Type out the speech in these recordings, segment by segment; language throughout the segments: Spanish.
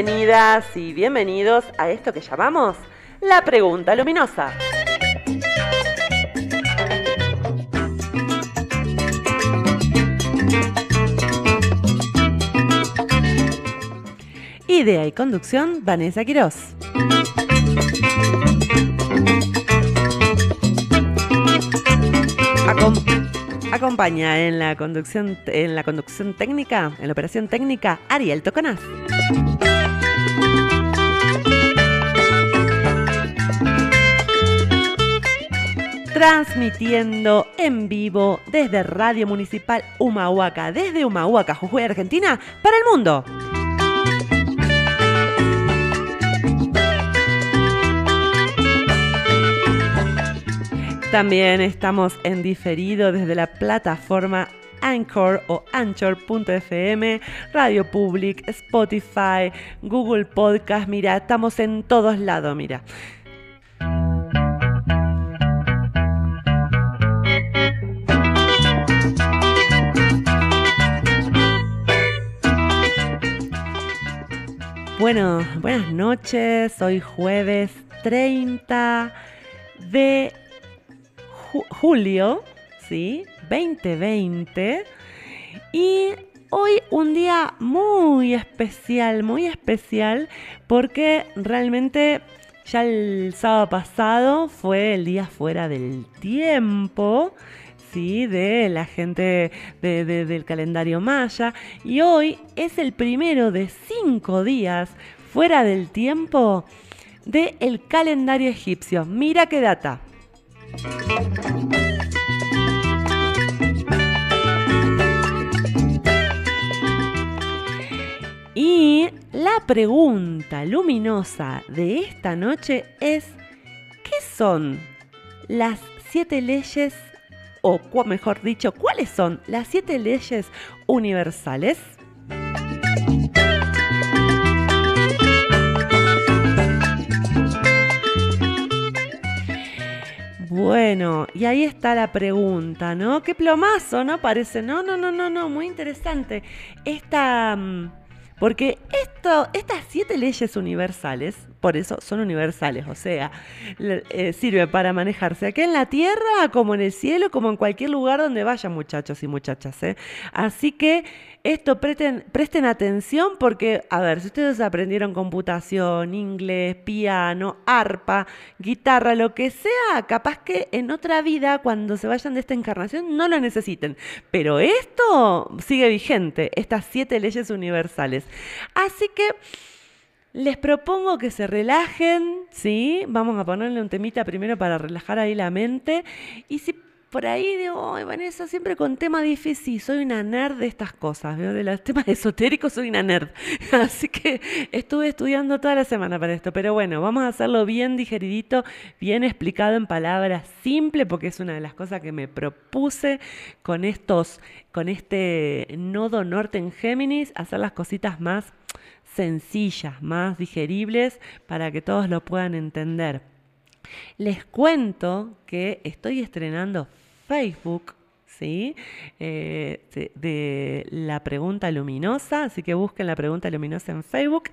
Bienvenidas y bienvenidos a esto que llamamos la pregunta luminosa. Idea y conducción, Vanessa Quirós. acompaña en la conducción en la conducción técnica, en la operación técnica, Ariel Toconaz. Transmitiendo en vivo desde Radio Municipal Humahuaca, desde Humahuaca, Jujuy, Argentina, para el mundo. También estamos en diferido desde la plataforma Anchor o Anchor.fm, Radio Public, Spotify, Google Podcast. Mira, estamos en todos lados, mira. Bueno, buenas noches. Hoy jueves 30 de julio, ¿sí? 2020. Y hoy un día muy especial, muy especial, porque realmente ya el sábado pasado fue el día fuera del tiempo. De la gente del calendario maya y hoy es el primero de cinco días fuera del tiempo del calendario egipcio. Mira qué data. Y la pregunta luminosa de esta noche es, ¿qué son las siete leyes, o mejor dicho, cuáles son las siete leyes universales? Bueno, y ahí está la pregunta, ¿no? Qué plomazo, ¿no? Parece, no, no, no, no, no, muy interesante. Esta, mm, porque esto, estas siete leyes universales, por eso son universales, o sea, eh, sirve para manejarse aquí en la tierra, como en el cielo, como en cualquier lugar donde vayan muchachos y muchachas. ¿eh? Así que esto presten, presten atención porque, a ver, si ustedes aprendieron computación, inglés, piano, arpa, guitarra, lo que sea, capaz que en otra vida, cuando se vayan de esta encarnación, no lo necesiten. Pero esto sigue vigente, estas siete leyes universales. Así que... Les propongo que se relajen, ¿sí? Vamos a ponerle un temita primero para relajar ahí la mente. Y si por ahí digo, ay Vanessa, siempre con tema difícil, soy una nerd de estas cosas, de los temas esotéricos soy una nerd. Así que estuve estudiando toda la semana para esto, pero bueno, vamos a hacerlo bien digeridito, bien explicado en palabras simples, porque es una de las cosas que me propuse con estos, con este nodo norte en Géminis, hacer las cositas más sencillas, más digeribles, para que todos lo puedan entender. Les cuento que estoy estrenando Facebook ¿sí? Eh, de, la pregunta luminosa, así que busquen la pregunta luminosa en Facebook,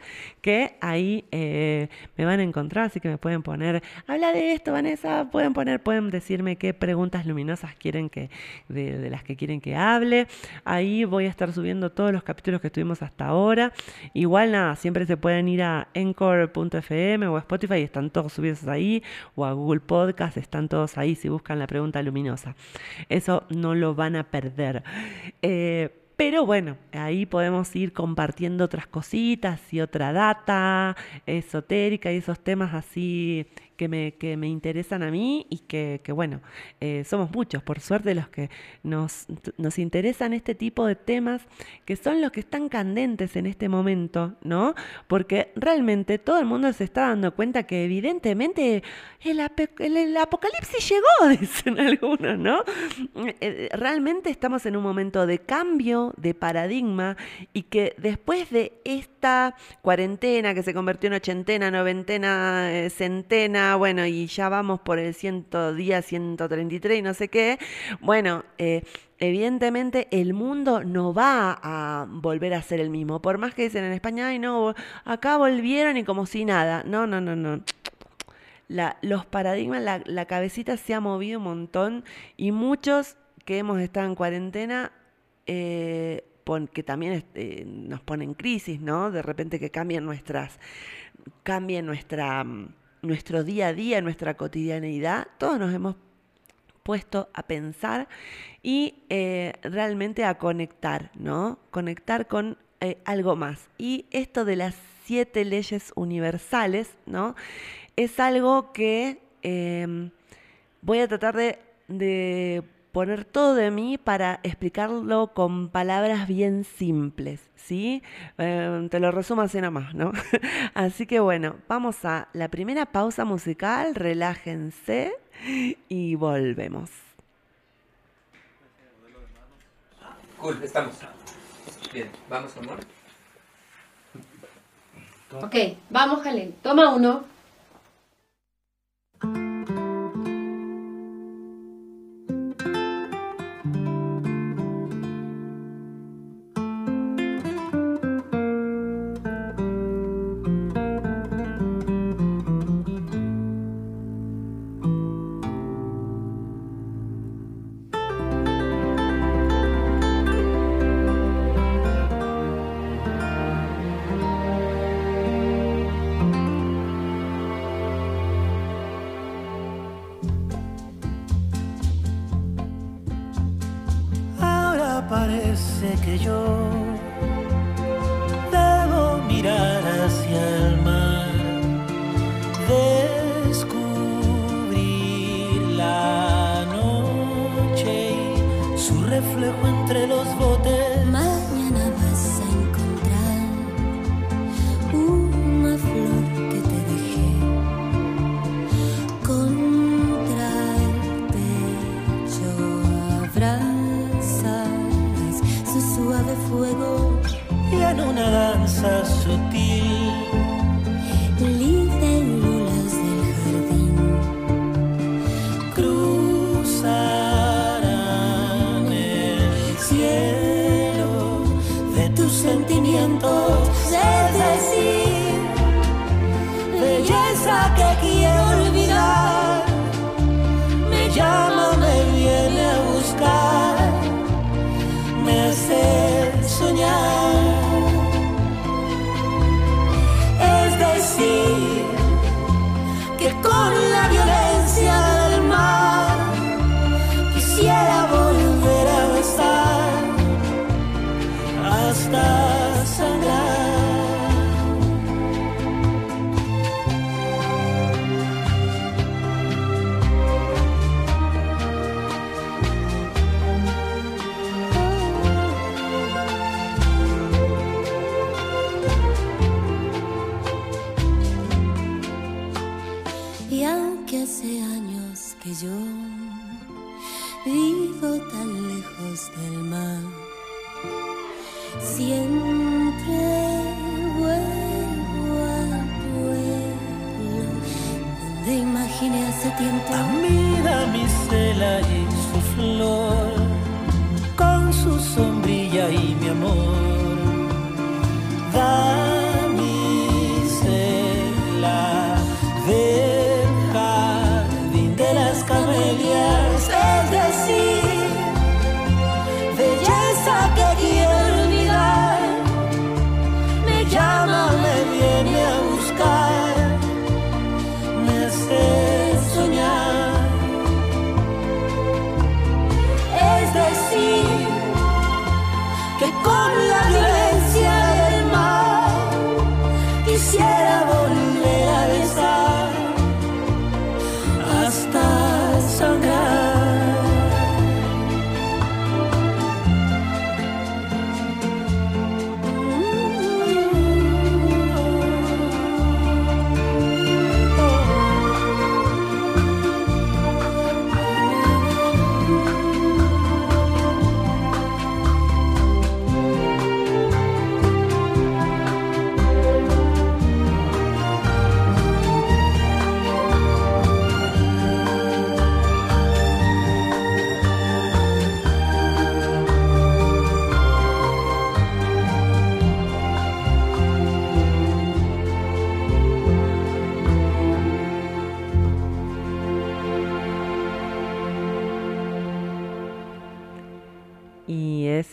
que ahí eh, me van a encontrar, así que me pueden poner, habla de esto, Vanessa, pueden poner, pueden decirme qué preguntas luminosas quieren que, de, las que quieren que hable. Ahí voy a estar subiendo todos los capítulos que estuvimos hasta ahora. Igual nada, siempre se pueden ir a encore.fm o a Spotify, están todos subidos ahí, o a Google Podcast, están todos ahí si buscan la pregunta luminosa. Eso no lo van a perder. Eh, pero bueno, ahí podemos ir compartiendo otras cositas y otra data esotérica y esos temas así que me, que me interesan a mí y que, bueno, eh, somos muchos, por suerte, los que nos, nos interesan este tipo de temas, que son los que están candentes en este momento, ¿no? Porque realmente todo el mundo se está dando cuenta que evidentemente el, el, apocalipsis llegó, dicen algunos, ¿no? Eh, realmente estamos en un momento de cambio, de paradigma, y que después de esta cuarentena que se convirtió en ochentena, noventena, eh, centena, cuarentena, bueno, y ya vamos por el 100 día 133 y no sé qué, bueno, eh, evidentemente el mundo no va a volver a ser el mismo. Por más que dicen en España, ay no, acá volvieron y como si nada. No, no, no, no. Los paradigmas, la, la cabecita se ha movido un montón y muchos que hemos estado en cuarentena, eh, que también este, nos ponen crisis, ¿no? De repente que cambien nuestras, cambien nuestra, mm, nuestro día a día, nuestra cotidianeidad, todos nos hemos puesto a pensar y eh, realmente a conectar, ¿no? Conectar con eh, algo más. Y esto de las siete leyes universales, ¿no? Es algo que em, voy a tratar de poner todo de mí para explicarlo con palabras bien simples, ¿sí? Em, te lo resumo así nomás, ¿no? así que bueno, vamos a la primera pausa musical, relájense y volvemos. Cool, estamos. Bien, vamos, amor. Ok, vamos, Jalen. Toma uno. Hasta sangrar.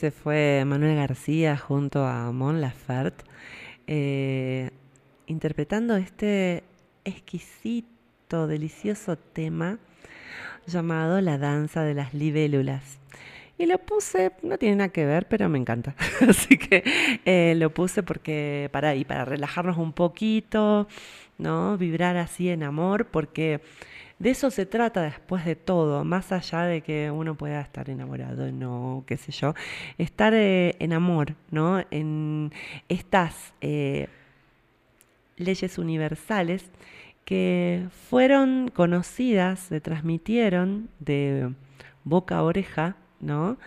Y ese fue Manuel García junto a Mon Laferte, eh, interpretando este exquisito, delicioso tema llamado La danza de las libélulas. Y lo puse, no tiene nada que ver, pero me encanta. Así que eh, lo puse porque para, y para relajarnos un poquito, ¿no? Vibrar así en amor, porque de eso se trata después de todo, más allá de que uno pueda estar enamorado, no, qué sé yo, estar eh, en amor, ¿no? En estas eh, leyes universales que fueron conocidas, se transmitieron de boca a oreja, ¿no?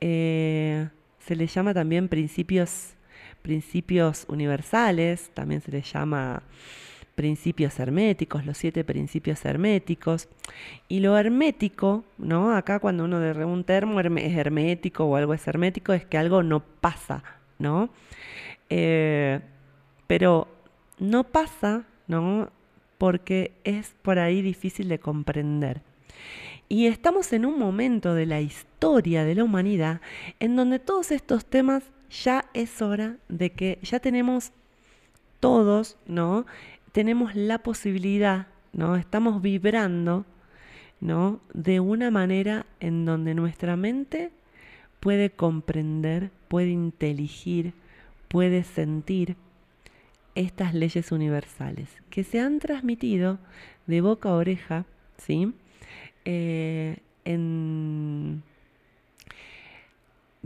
Eh, se les llama también principios, principios universales, también se les llama principios herméticos, los siete principios herméticos. Y lo hermético, ¿no? Acá cuando uno de un termo es hermético o algo es hermético, es que algo no pasa, ¿no? Eh, pero no pasa, ¿no? Porque es por ahí difícil de comprender. Y estamos en un momento de la historia de la humanidad en donde todos estos temas ya es hora de que ya tenemos todos, ¿no? Tenemos la posibilidad, ¿no? Estamos vibrando, ¿no? De una manera en donde nuestra mente puede comprender, puede inteligir, puede sentir estas leyes universales que se han transmitido de boca a oreja, ¿sí? Eh, en,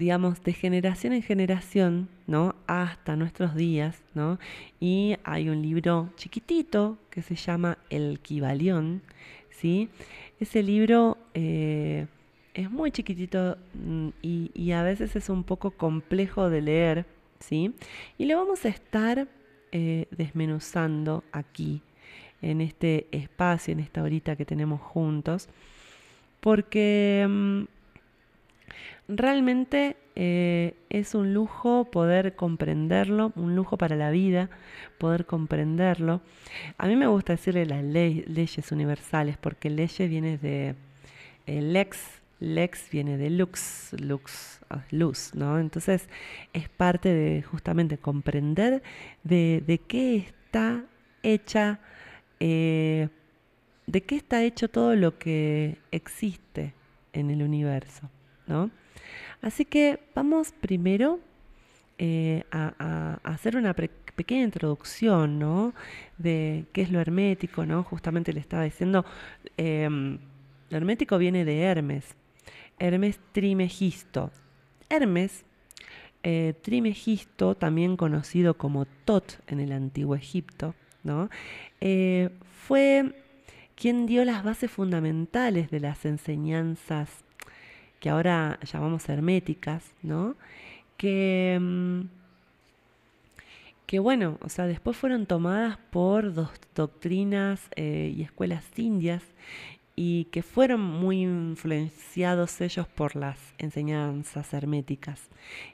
digamos, de generación en generación, ¿no? Hasta nuestros días, ¿no? Y hay un libro chiquitito que se llama El Kibalión, ¿sí? Ese libro eh, es muy chiquitito mm, y, a veces es un poco complejo de leer, ¿sí? Y lo vamos a estar eh, desmenuzando aquí, en este espacio, en esta horita que tenemos juntos, porque mm, realmente eh, es un lujo poder comprenderlo, un lujo para la vida, poder comprenderlo. A mí me gusta decirle las leyes universales, porque leyes viene de lex, lex viene de lux, lux, ah, luz, ¿no? Entonces es parte de justamente comprender de, qué está hecha eh, de qué está hecho todo lo que existe en el universo, ¿no? Así que vamos primero eh, a, hacer una pequeña introducción, ¿no? De qué es lo hermético, ¿no? Justamente le estaba diciendo, em, lo hermético viene de Hermes, Hermes Trimegisto. Hermes eh, Trimegisto, también conocido como Tot en el antiguo Egipto, ¿no? Eh, fue quien dio las bases fundamentales de las enseñanzas que ahora llamamos herméticas, ¿no? Que, mm, que bueno, o sea, después fueron tomadas por dos doctrinas eh, y escuelas indias y que fueron muy influenciados ellos por las enseñanzas herméticas.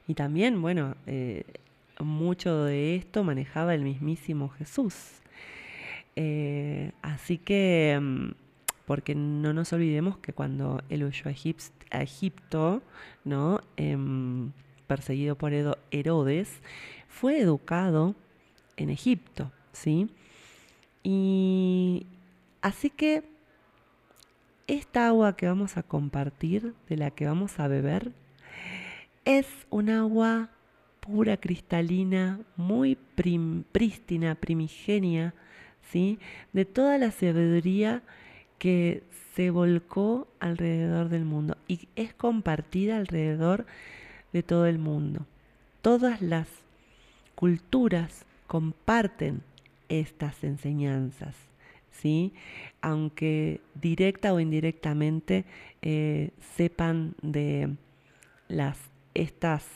Y también, bueno, eh, mucho de esto manejaba el mismísimo Jesús. Eh, así que, mm, porque no nos olvidemos que cuando él huyó a, Egipto, ¿no? Em, perseguido por Herodes, fue educado en Egipto, ¿sí? Y así que esta agua que vamos a compartir, de la que vamos a beber, es un agua pura, cristalina, muy prístina, primigenia, ¿sí? de toda la sabiduría que se volcó alrededor del mundo y es compartida alrededor de todo el mundo. Todas las culturas comparten estas enseñanzas, ¿sí? aunque directa o indirectamente eh, sepan de las, estas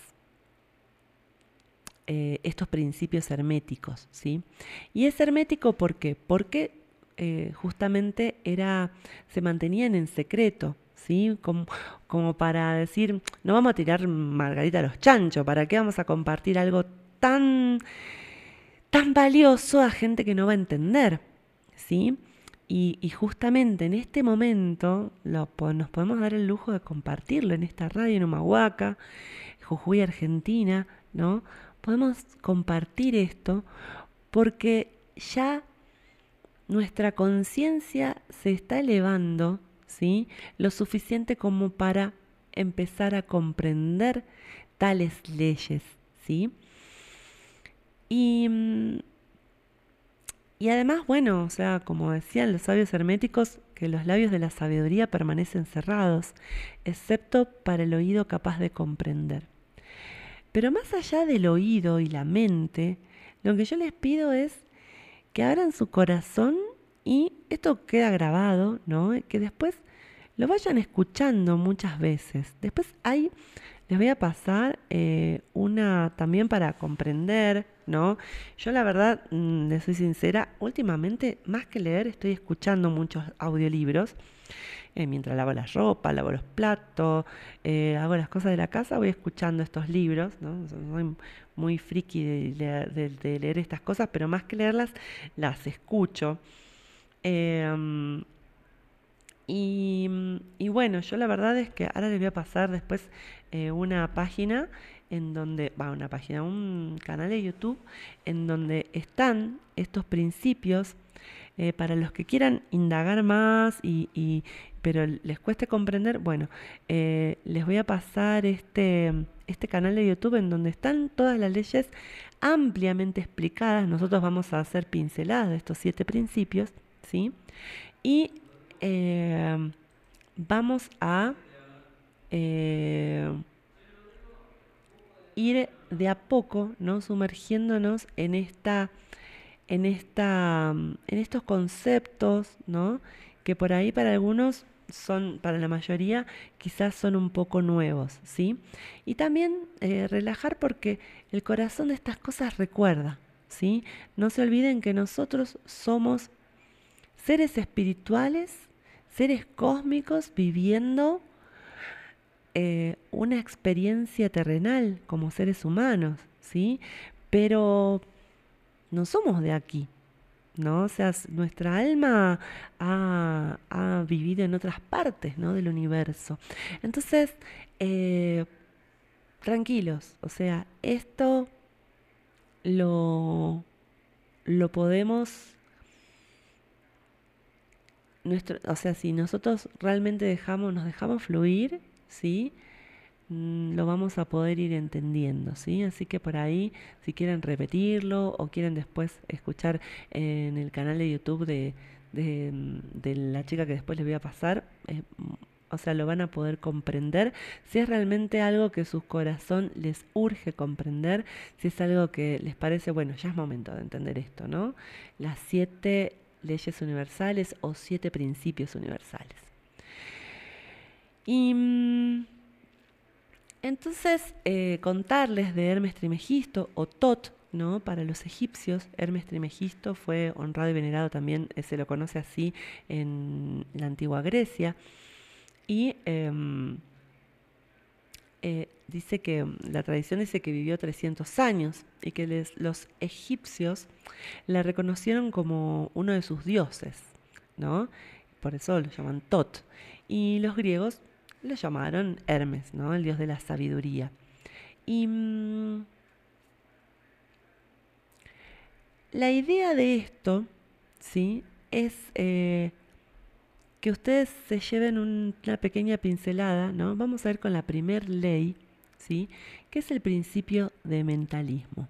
eh, estos principios herméticos, ¿sí? Y es hermético ¿por qué? Porque eh, justamente era, se mantenían en secreto, ¿sí? Como, como para decir, no vamos a tirar margarita a los chanchos, ¿para qué vamos a compartir algo tan, tan valioso a gente que no va a entender, ¿sí? Y, justamente en este momento lo nos podemos dar el lujo de compartirlo en esta radio en Humahuaca, Jujuy, Argentina, ¿no? Podemos compartir esto porque ya nuestra conciencia se está elevando, ¿sí? Lo suficiente como para empezar a comprender tales leyes, ¿sí? Y, mm, y además, bueno, o sea, como decían los sabios herméticos, que los labios de la sabiduría permanecen cerrados, excepto para el oído capaz de comprender. Pero más allá del oído y la mente, lo que yo les pido es que abran su corazón y esto queda grabado, ¿no? Que después lo vayan escuchando muchas veces. Después hay, les voy a pasar eh, una también para comprender, ¿no? Yo la verdad, mm, les soy sincera, últimamente más que leer estoy escuchando muchos audiolibros. Eh, mientras lavo la ropa, lavo los platos, eh, hago las cosas de la casa, voy escuchando estos libros, ¿no? Soy muy friki de, leer- estas cosas, pero más que leerlas, las escucho. Em, y, bueno, yo la verdad es que ahora les voy a pasar después eh, una página en donde, va, una página, un canal de YouTube en donde están estos principios eh, para los que quieran indagar más y- pero les cueste comprender, bueno, eh, les voy a pasar este, este canal de YouTube en donde están todas las leyes ampliamente explicadas. Nosotros vamos a hacer pinceladas de estos siete principios, ¿sí? Y eh, vamos a eh, ir de a poco, ¿no? Sumergiéndonos en esta, en esta, en estos conceptos, ¿no? Que por ahí para algunos son, para la mayoría, quizás son un poco nuevos, ¿sí? Y también eh, relajar porque el corazón de estas cosas recuerda, ¿sí? No se olviden que nosotros somos seres espirituales, seres cósmicos viviendo eh, una experiencia terrenal como seres humanos, ¿sí? Pero no somos de aquí, ¿no? O sea, nuestra alma ha, ha vivido en otras partes, ¿no? Del universo. Entonces, eh, tranquilos, o sea, esto lo, lo podemos nuestro, o sea, si nosotros realmente dejamos, nos dejamos fluir, ¿sí? Mm, Lo vamos a poder ir entendiendo, ¿sí? Así que por ahí, si quieren repetirlo o quieren después escuchar en el canal de YouTube de, de, mm, la chica que después les voy a pasar, eh, mm, o sea, lo van a poder comprender si es realmente algo que su corazón les urge comprender, si es algo que les parece, bueno, ya es momento de entender esto, ¿no? Las siete leyes universales o siete principios universales. Y entonces eh, contarles de Hermes Trimegisto o Tot, ¿no? Para los egipcios, Hermes Trimegisto fue honrado y venerado también, eh, se lo conoce así en la antigua Grecia. Y em, eh, dice que la tradición dice que vivió 300 años y que los egipcios la reconocieron como uno de sus dioses, ¿no? Por eso lo llaman Tot. Y los griegos lo llamaron Hermes, ¿no? El dios de la sabiduría. Y mm, la idea de esto, ¿sí? Es eh, que ustedes se lleven un- una pequeña pincelada, ¿no? Vamos a ver con la primer ley, ¿sí? Que es el principio de mentalismo.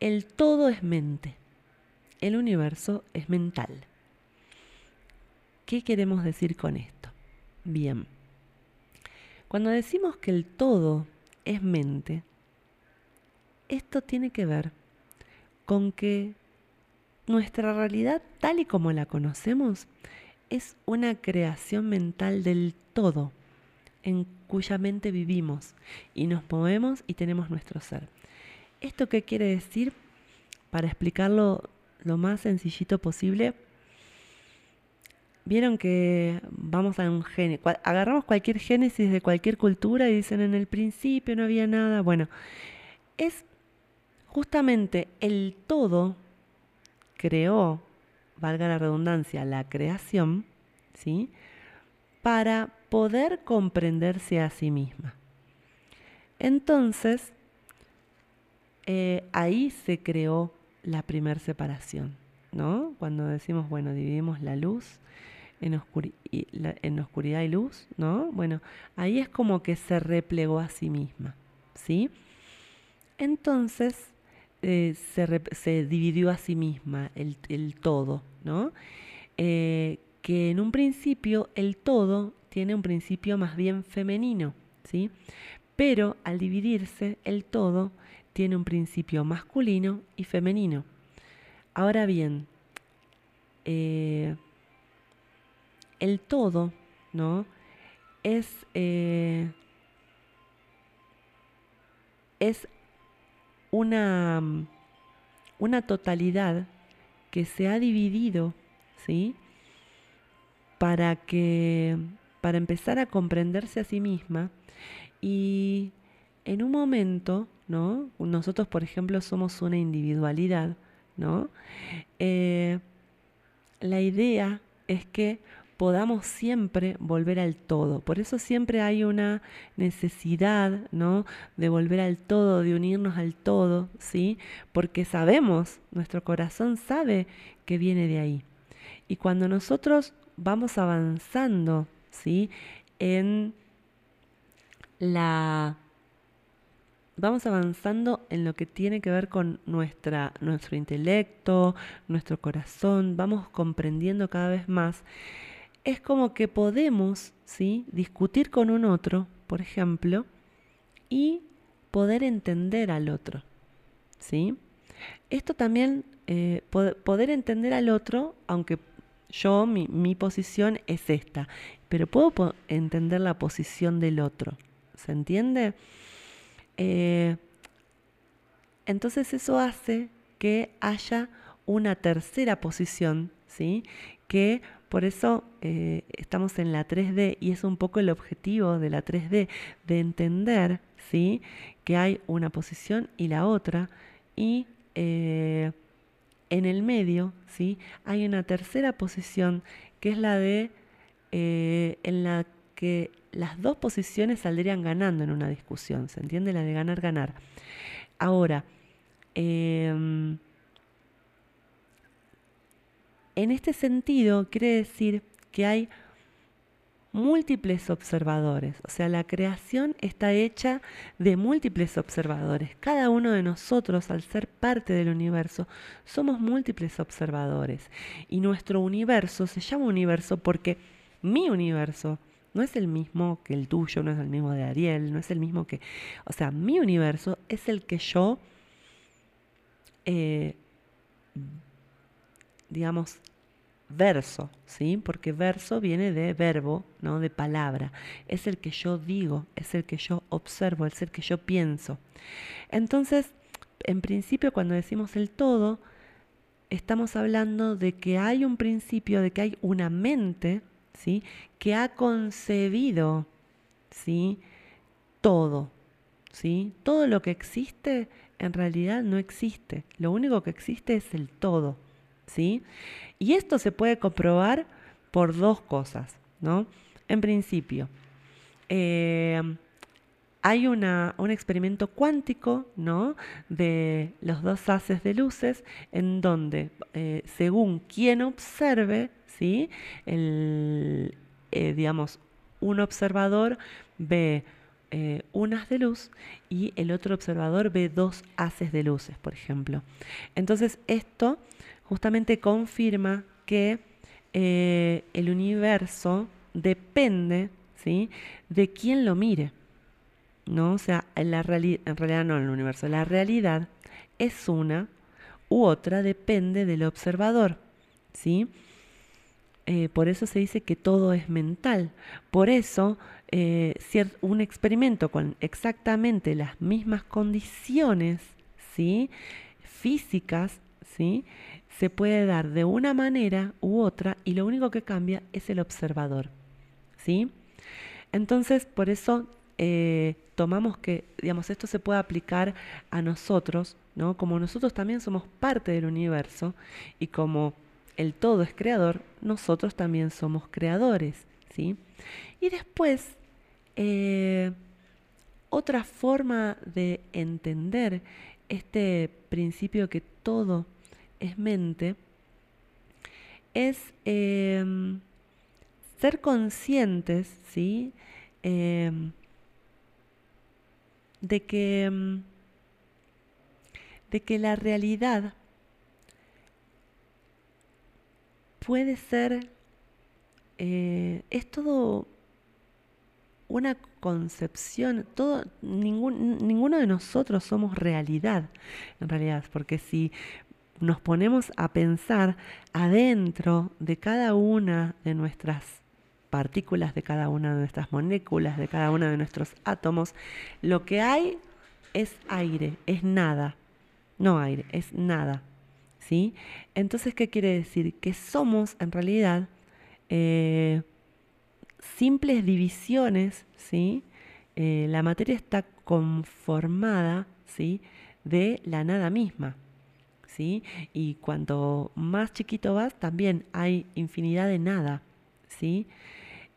El todo es mente. El universo es mental. ¿Qué queremos decir con esto? Bien. Cuando decimos que el todo es mente, esto tiene que ver con que nuestra realidad tal y como la conocemos es una creación mental del todo en cuya mente vivimos y nos movemos y tenemos nuestro ser. ¿Esto qué quiere decir? Para explicarlo lo más sencillito posible, vieron que vamos a un génesis, agarramos cualquier génesis de cualquier cultura y dicen en el principio no había nada. Bueno, es justamente el todo creó, valga la redundancia, la creación, ¿sí? Para poder comprenderse a sí misma. Entonces, eh, ahí se creó la primera separación, ¿no? Cuando decimos, bueno, dividimos la luz en, oscuridad y luz, ¿no? Bueno, ahí es como que se replegó a sí misma, ¿sí? Entonces eh, se, dividió a sí misma el, todo, ¿no? Eh, que en un principio el todo tiene un principio más bien femenino, ¿sí? Pero al dividirse el todo tiene un principio masculino y femenino. Ahora bien, eh, el todo, ¿no? Es, eh, es una, una totalidad que se ha dividido, ¿sí? Para que, para empezar a comprenderse a sí misma y en un momento, ¿no? Nosotros, por ejemplo, somos una individualidad, ¿no? Eh, la idea es que podamos siempre volver al todo. Por eso siempre hay una necesidad, ¿no? De volver al todo, de unirnos al todo, ¿sí? Porque sabemos, nuestro corazón sabe que viene de ahí. Y cuando nosotros vamos avanzando, ¿sí? En la vamos avanzando en lo que tiene que ver con nuestra, nuestro intelecto, nuestro corazón, vamos comprendiendo cada vez más es como que podemos ¿sí? discutir con un otro, por ejemplo, y poder entender al otro. ¿sí? Esto también, eh, poder entender al otro, aunque yo, mi, posición es esta, pero puedo entender la posición del otro. ¿Se entiende? Eh, entonces eso hace que haya una tercera posición, ¿sí? Que por eso eh, estamos en la 3D y es un poco el objetivo de la 3D, de entender ¿sí? que hay una posición y la otra y eh, en el medio ¿sí? hay una tercera posición que es la de eh, en la que las dos posiciones saldrían ganando en una discusión, ¿se entiende? La de ganar, ganar. Ahora, em, en este sentido, quiere decir que hay múltiples observadores, o sea, la creación está hecha de múltiples observadores. Cada uno de nosotros, al ser parte del universo, somos múltiples observadores. Y nuestro universo se llama universo porque mi universo no es el mismo que el tuyo, no es el mismo de Ariel, no es el mismo que... O sea, mi universo es el que yo... Eh, digamos, verso, ¿sí? Porque verso viene de verbo, ¿no? De palabra. Es el que yo digo, es el que yo observo, es el que yo pienso. Entonces, en principio, cuando decimos el todo, estamos hablando de que hay un principio, de que hay una mente, ¿sí? Que ha concebido, ¿sí? Todo, ¿sí? Todo lo que existe en realidad no existe. Lo único que existe es el todo. ¿Sí? Y esto se puede comprobar por dos cosas, ¿no? En principio, eh, hay una, un experimento cuántico, ¿no? De los dos haces de luces, en donde, eh, según quien observe, ¿sí? El, eh, digamos, un observador ve un haz de luz y el otro observador ve dos haces de luces, por ejemplo. Entonces, esto justamente confirma que eh, el universo depende ¿sí? de quién lo mire. ¿no? O sea, en, la en realidad no el universo, la realidad es una u otra, depende del observador. ¿sí? Eh, por eso se dice que todo es mental. Por eso eh, un experimento con exactamente las mismas condiciones ¿sí? físicas ¿sí? Se puede dar de una manera u otra y lo único que cambia es el observador. ¿Sí? Entonces, por eso eh, tomamos que, digamos, esto se puede aplicar a nosotros, ¿no? Como nosotros también somos parte del universo y como el todo es creador, nosotros también somos creadores, ¿sí? Y después, eh, otra forma de entender este principio que todo es mente es em, ser conscientes, ¿sí? Em, de que, em, de que la realidad puede ser, eh, es todo una concepción, todo, ninguno de nosotros somos realidad, en realidad, porque si nos ponemos a pensar adentro de cada una de nuestras partículas, de cada una de nuestras moléculas, de cada uno de nuestros átomos, lo que hay es aire, es nada, no aire, es nada. ¿sí? Entonces, ¿qué quiere decir? Que somos en realidad eh, simples divisiones, ¿sí? Eh, la materia está conformada, ¿sí? De la nada misma, ¿sí? Y cuanto más chiquito vas, también hay infinidad de nada, ¿sí?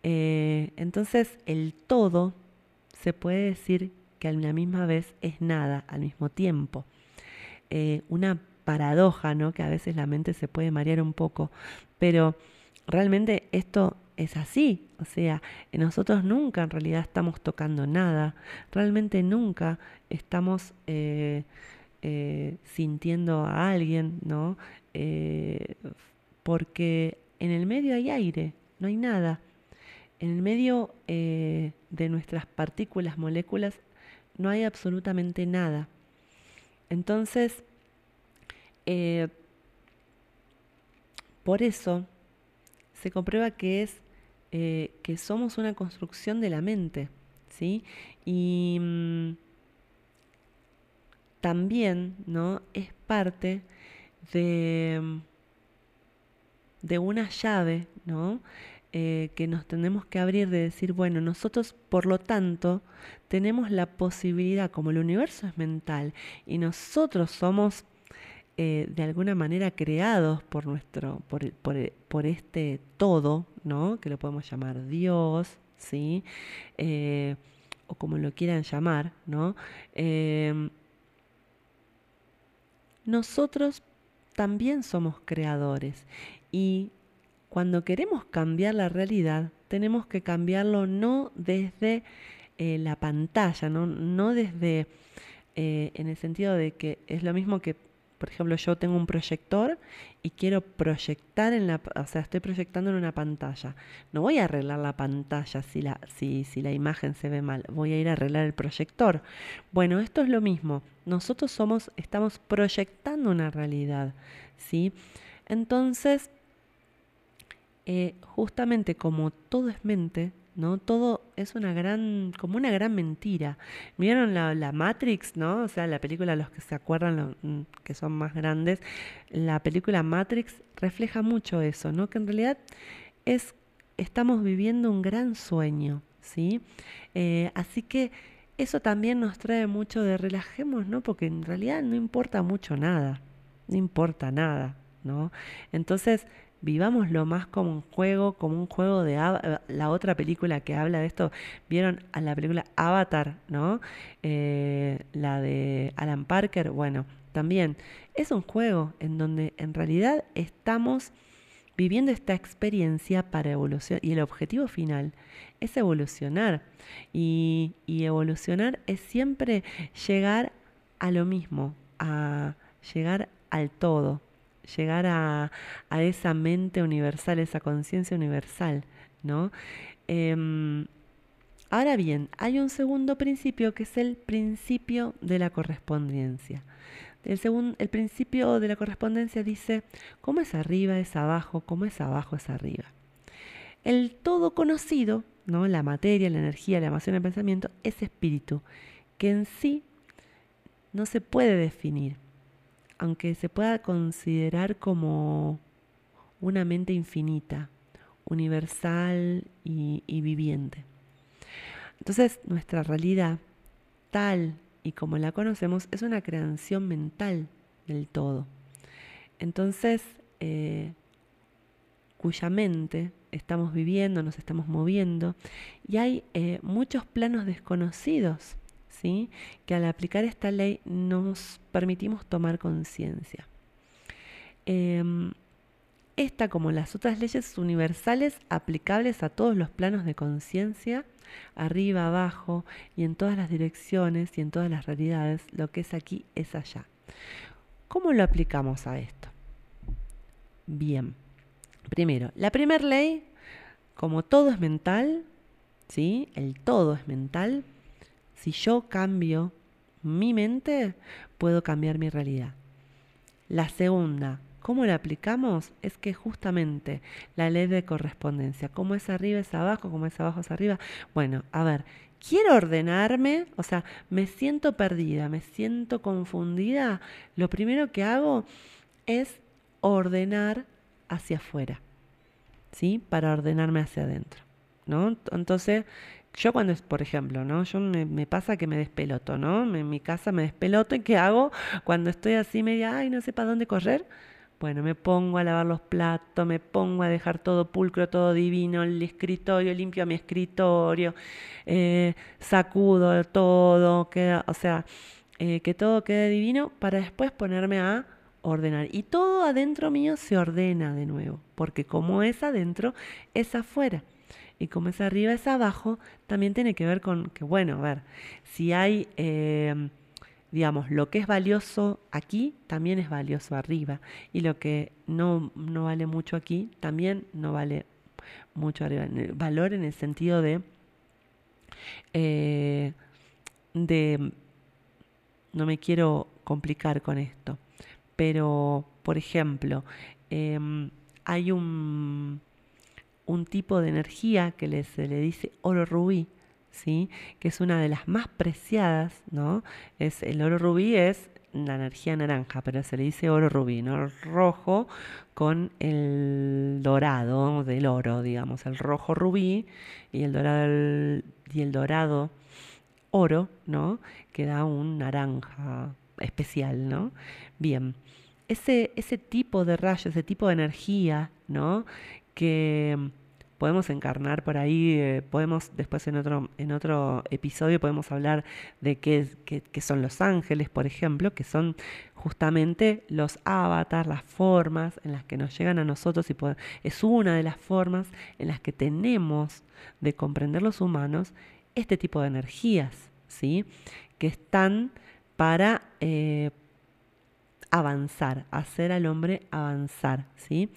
Eh, entonces, el todo se puede decir que a la misma vez es nada, al mismo tiempo. una paradoja, ¿no? Que a veces la mente se puede marear un poco, pero realmente esto es así, o sea, nosotros nunca en realidad estamos tocando nada, realmente nunca estamos eh, eh, sintiendo a alguien, ¿no? Eh, porque en el medio hay aire, no hay nada. En el medio de nuestras partículas, moléculas, no hay absolutamente nada. Entonces, eh, por eso se comprueba que es eh, que somos una construcción de la mente, ¿sí? Y mm, también, ¿no? Es parte de, de una llave, ¿no? Eh, que nos tenemos que abrir de decir, bueno, nosotros por lo tanto tenemos la posibilidad, como el universo es mental y nosotros somos eh, de alguna manera creados por nuestro, por, por, este todo, ¿no? Que lo podemos llamar Dios, ¿sí? Eh, o como lo quieran llamar, ¿no? Nosotros también somos creadores. Y cuando queremos cambiar la realidad, tenemos que cambiarlo no desde eh, la pantalla, no, no desde, en el sentido de que es lo mismo que por ejemplo, yo tengo un proyector y quiero proyectar en la, o sea, estoy proyectando en una pantalla. No voy a arreglar la pantalla si la, si, si la imagen se ve mal, voy a ir a arreglar el proyector. Bueno, esto es lo mismo. Nosotros somos, estamos proyectando una realidad, ¿sí? Entonces, eh, justamente como todo es mente, ¿no? Todo es una gran, como una gran mentira. ¿Vieron la, Matrix, no? O sea, la película, los que se acuerdan, mm, que son más grandes, la película Matrix refleja mucho eso, ¿no? Que en realidad es, estamos viviendo un gran sueño, ¿sí? Eh, así que eso también nos trae mucho de relajemos, ¿no? Porque en realidad no importa mucho nada, no importa nada, ¿no? Entonces, vivámoslo más como un juego, como un juego de la otra película que habla de esto. Vieron a la película Avatar, ¿no? Eh, la de Alan Parker. Bueno, también es un juego en donde en realidad estamos viviendo esta experiencia para evolucionar y el objetivo final es evolucionar y, y evolucionar es siempre llegar a lo mismo, a llegar al todo, llegar a, esa mente universal, esa conciencia universal, ¿no? Em, ahora bien, hay un segundo principio que es el principio de la correspondencia. El, segundo, el principio de la correspondencia dice, cómo es arriba es abajo, cómo es abajo es arriba. El todo conocido, ¿no? la materia, la energía, la emoción, el pensamiento, es espíritu, que en sí no se puede definir aunque se pueda considerar como una mente infinita, universal y, viviente. Entonces, nuestra realidad, tal y como la conocemos, es una creación mental del todo. Entonces, eh, cuya mente estamos viviendo, nos estamos moviendo, y hay eh, muchos planos desconocidos, que al aplicar esta ley nos permitimos tomar conciencia. Em, esta, como las otras leyes universales aplicables a todos los planos de conciencia, arriba, abajo y en todas las direcciones y en todas las realidades, lo que es aquí es allá. ¿Cómo lo aplicamos a esto? Bien, primero, la primera ley, como todo es mental, ¿sí? El todo es mental. Si yo cambio mi mente, puedo cambiar mi realidad. La segunda, ¿Cómo la aplicamos? Es que justamente la ley de correspondencia, como es arriba es abajo, como es abajo es arriba. Bueno, a ver, quiero ordenarme, o sea, me siento perdida, me siento confundida, lo primero que hago es ordenar hacia afuera, ¿sí? Para ordenarme hacia adentro, ¿no? Entonces, yo cuando, es, por ejemplo, ¿no? Yo me, pasa que me despeloto, ¿no? En mi casa me despeloto y ¿qué hago cuando estoy así media, ay, no sé para dónde correr? Bueno, me pongo a lavar los platos, me pongo a dejar todo pulcro, todo divino, el escritorio, limpio mi escritorio, eh, sacudo todo, queda, o sea, eh, que todo quede divino para después ponerme a ordenar. Y todo adentro mío se ordena de nuevo, porque como es adentro, es afuera. Y como es arriba, es abajo, también tiene que ver con que, bueno, a ver, si hay... Eh, digamos, lo que es valioso aquí también es valioso arriba y lo que no, no vale mucho aquí también no vale mucho arriba. Valor en el sentido de, eh, de, no me quiero complicar con esto, pero, por ejemplo, em, hay un, un tipo de energía que se le dice oro rubí, ¿sí? que es una de las más preciadas, ¿no? Es, el oro rubí es la energía naranja, pero se le dice oro rubí, ¿no? Rojo con el dorado del oro, digamos, el rojo rubí y el dorado, y el dorado oro, ¿no? Que da un naranja especial, ¿no? Bien, ese, ese tipo de rayo, ese tipo de energía, ¿no? Que podemos encarnar por ahí, eh, podemos después en otro, en otro episodio podemos hablar de qué, qué, son los ángeles, por ejemplo, que son justamente los avatars, las formas en las que nos llegan a nosotros y es una de las formas en las que tenemos de comprender los humanos este tipo de energías, ¿sí? Que están para eh, avanzar, hacer al hombre avanzar, ¿sí?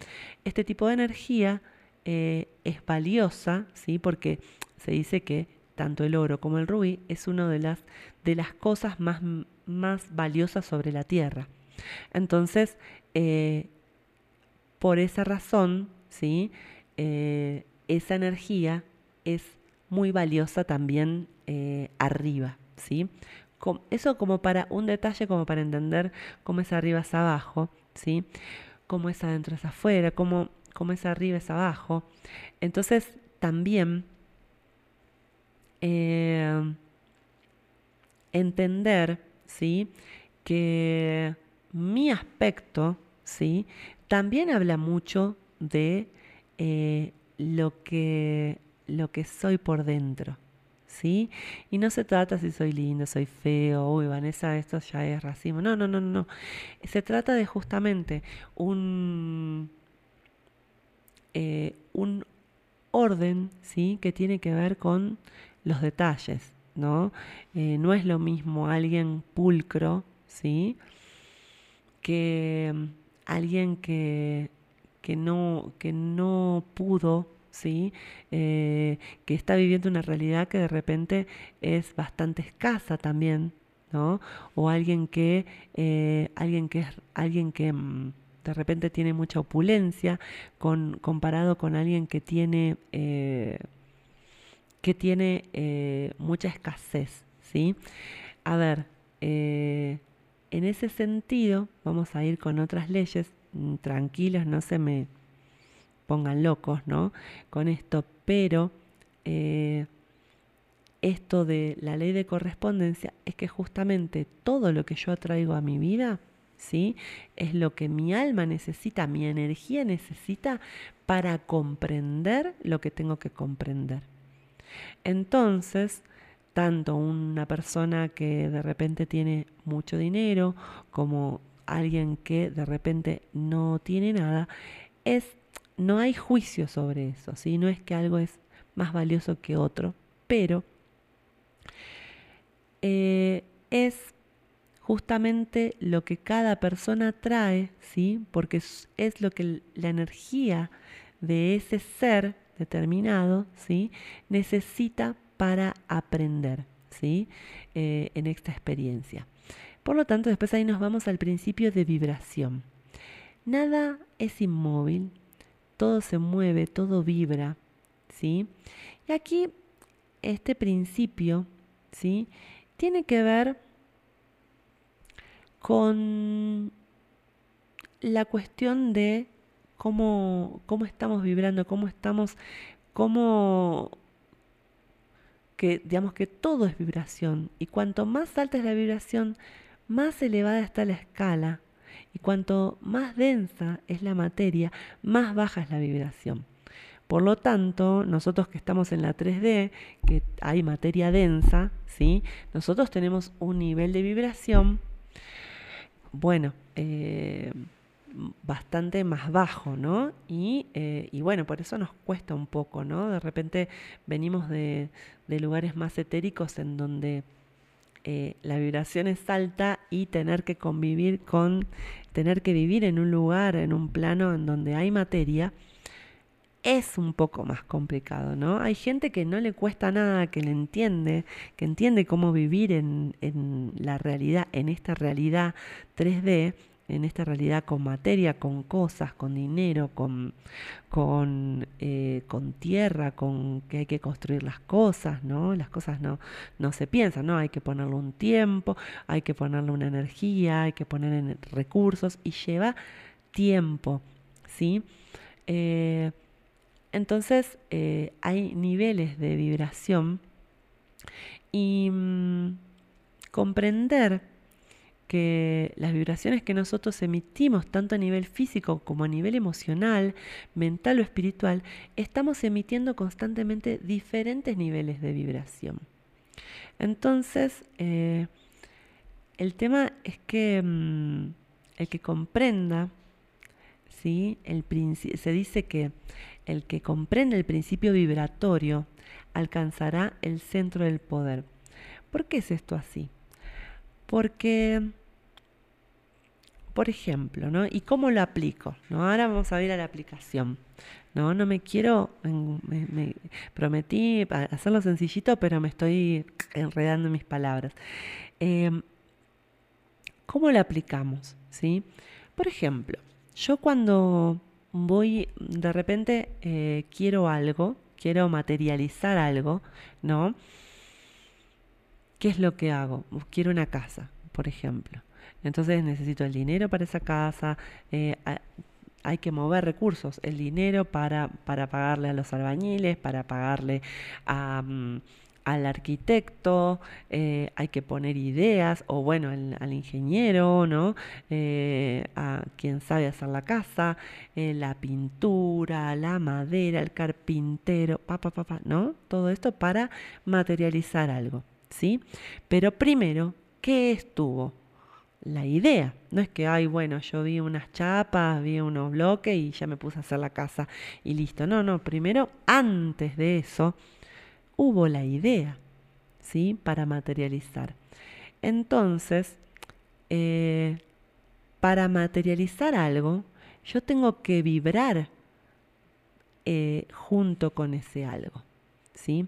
Este tipo de energía eh, es valiosa, ¿sí? porque se dice que tanto el oro como el rubí es una de las, de las cosas más, más valiosas sobre la tierra. Entonces, eh, por esa razón, ¿sí? Eh, esa energía es muy valiosa también arriba. ¿sí? Eso como para un detalle, como para entender cómo es arriba es abajo, ¿sí? cómo es adentro es afuera, cómo como es arriba es abajo. Entonces también eh, entender ¿sí? que mi aspecto ¿sí? también habla mucho de eh, lo, que, lo que soy por dentro. ¿Sí? Y no se trata si soy lindo, soy feo, uy, Vanessa, esto ya es racismo. No, no, no, no. Se trata de justamente un, eh, un orden ¿sí? que tiene que ver con los detalles. ¿no? Eh, no es lo mismo alguien pulcro ¿sí? que mm, alguien que, que, no, que no pudo ¿sí? Eh, que está viviendo una realidad que de repente es bastante escasa también, ¿no? O alguien que, alguien que alguien que mm, de repente tiene mucha opulencia con, comparado con alguien que tiene, eh, que tiene eh, mucha escasez. ¿sí? A ver, eh, en ese sentido vamos a ir con otras leyes, mm, tranquilos, no se me pongan locos ¿no? con esto, pero esto de la ley de correspondencia es que justamente todo lo que yo atraigo a mi vida, ¿sí? Es lo que mi alma necesita, mi energía necesita para comprender lo que tengo que comprender. Entonces, tanto una persona que de repente tiene mucho dinero como alguien que de repente no tiene nada, es no hay juicio sobre eso, ¿sí? No es que algo es más valioso que otro, pero eh, es justamente lo que cada persona trae, ¿sí? Porque es, lo que la energía de ese ser determinado, ¿sí? Necesita para aprender, ¿sí? Eh, en esta experiencia. Por lo tanto, después ahí nos vamos al principio de vibración. Nada es inmóvil, todo se mueve, todo vibra, ¿sí? Y aquí este principio, ¿sí? Tiene que ver con la cuestión de cómo, cómo estamos vibrando, cómo estamos, cómo que digamos que todo es vibración y cuanto más alta es la vibración, más elevada está la escala y cuanto más densa es la materia, más baja es la vibración. Por lo tanto, nosotros que estamos en la 3D, que hay materia densa, ¿sí? nosotros tenemos un nivel de vibración, bueno, eh, bastante más bajo, ¿no? Y, eh, y, bueno, por eso nos cuesta un poco, ¿no? De repente venimos de, de lugares más etéricos en donde eh, la vibración es alta y tener que convivir con, tener que vivir en un lugar, en un plano en donde hay materia, es un poco más complicado, ¿no? Hay gente que no le cuesta nada, que le entiende, que entiende cómo vivir en, en la realidad, en esta realidad 3D, en esta realidad con materia, con cosas, con dinero, con, con, eh, con, tierra, con que hay que construir las cosas, ¿no? Las cosas no, no se piensan, ¿no? Hay que ponerle un tiempo, hay que ponerle una energía, hay que poner recursos y lleva tiempo, ¿sí? Eh, entonces eh, hay niveles de vibración y mm, comprender que las vibraciones que nosotros emitimos, tanto a nivel físico como a nivel emocional, mental o espiritual, estamos emitiendo constantemente diferentes niveles de vibración. Entonces, eh, el tema es que mm, el que comprenda, ¿sí? el se dice que el que comprende el principio vibratorio alcanzará el centro del poder. ¿Por qué es esto así? Porque, por ejemplo, ¿no? ¿Y cómo lo aplico? ¿no? Ahora vamos a ver a la aplicación. No, no me quiero, me, prometí hacerlo sencillito, pero me estoy enredando en mis palabras. Em, ¿Cómo lo aplicamos? ¿sí? Por ejemplo, yo cuando voy, de repente eh, quiero algo, quiero materializar algo, ¿no? ¿qué es lo que hago? Quiero una casa, por ejemplo. Entonces necesito el dinero para esa casa, eh, hay que mover recursos, el dinero para, para pagarle a los albañiles, para pagarle a... Mm, al arquitecto, eh, hay que poner ideas, o bueno, al ingeniero, ¿no? Eh, a quien sabe hacer la casa, la pintura, la madera, el carpintero, papá, papá, ¿no? Todo esto para materializar algo. ¿sí? Pero primero, ¿qué estuvo? La idea. No es que, ay, bueno, yo vi unas chapas, vi unos bloques y ya me puse a hacer la casa y listo. No, no, primero, antes de eso, hubo la idea, ¿sí? Para materializar. Entonces, eh, para materializar algo, yo tengo que vibrar eh, junto con ese algo, ¿sí?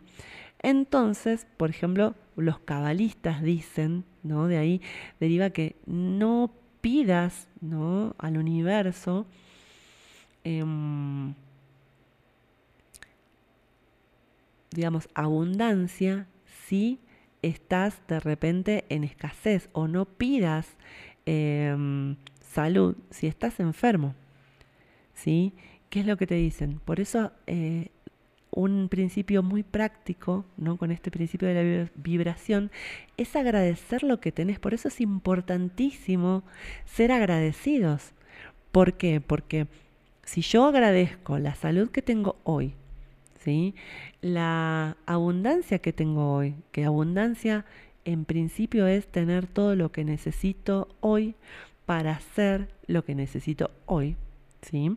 Entonces, por ejemplo, los cabalistas dicen, ¿no? De ahí deriva que no pidas, ¿no? Al universo em, digamos, abundancia si estás de repente en escasez o no pidas em, salud si estás enfermo. ¿Sí? ¿Qué es lo que te dicen? Por eso eh, un principio muy práctico, ¿no? Con este principio de la vibración, es agradecer lo que tenés. Por eso es importantísimo ser agradecidos. ¿Por qué? Porque si yo agradezco la salud que tengo hoy, ¿sí? La abundancia que tengo hoy, que abundancia en principio es tener todo lo que necesito hoy para hacer lo que necesito hoy, ¿sí?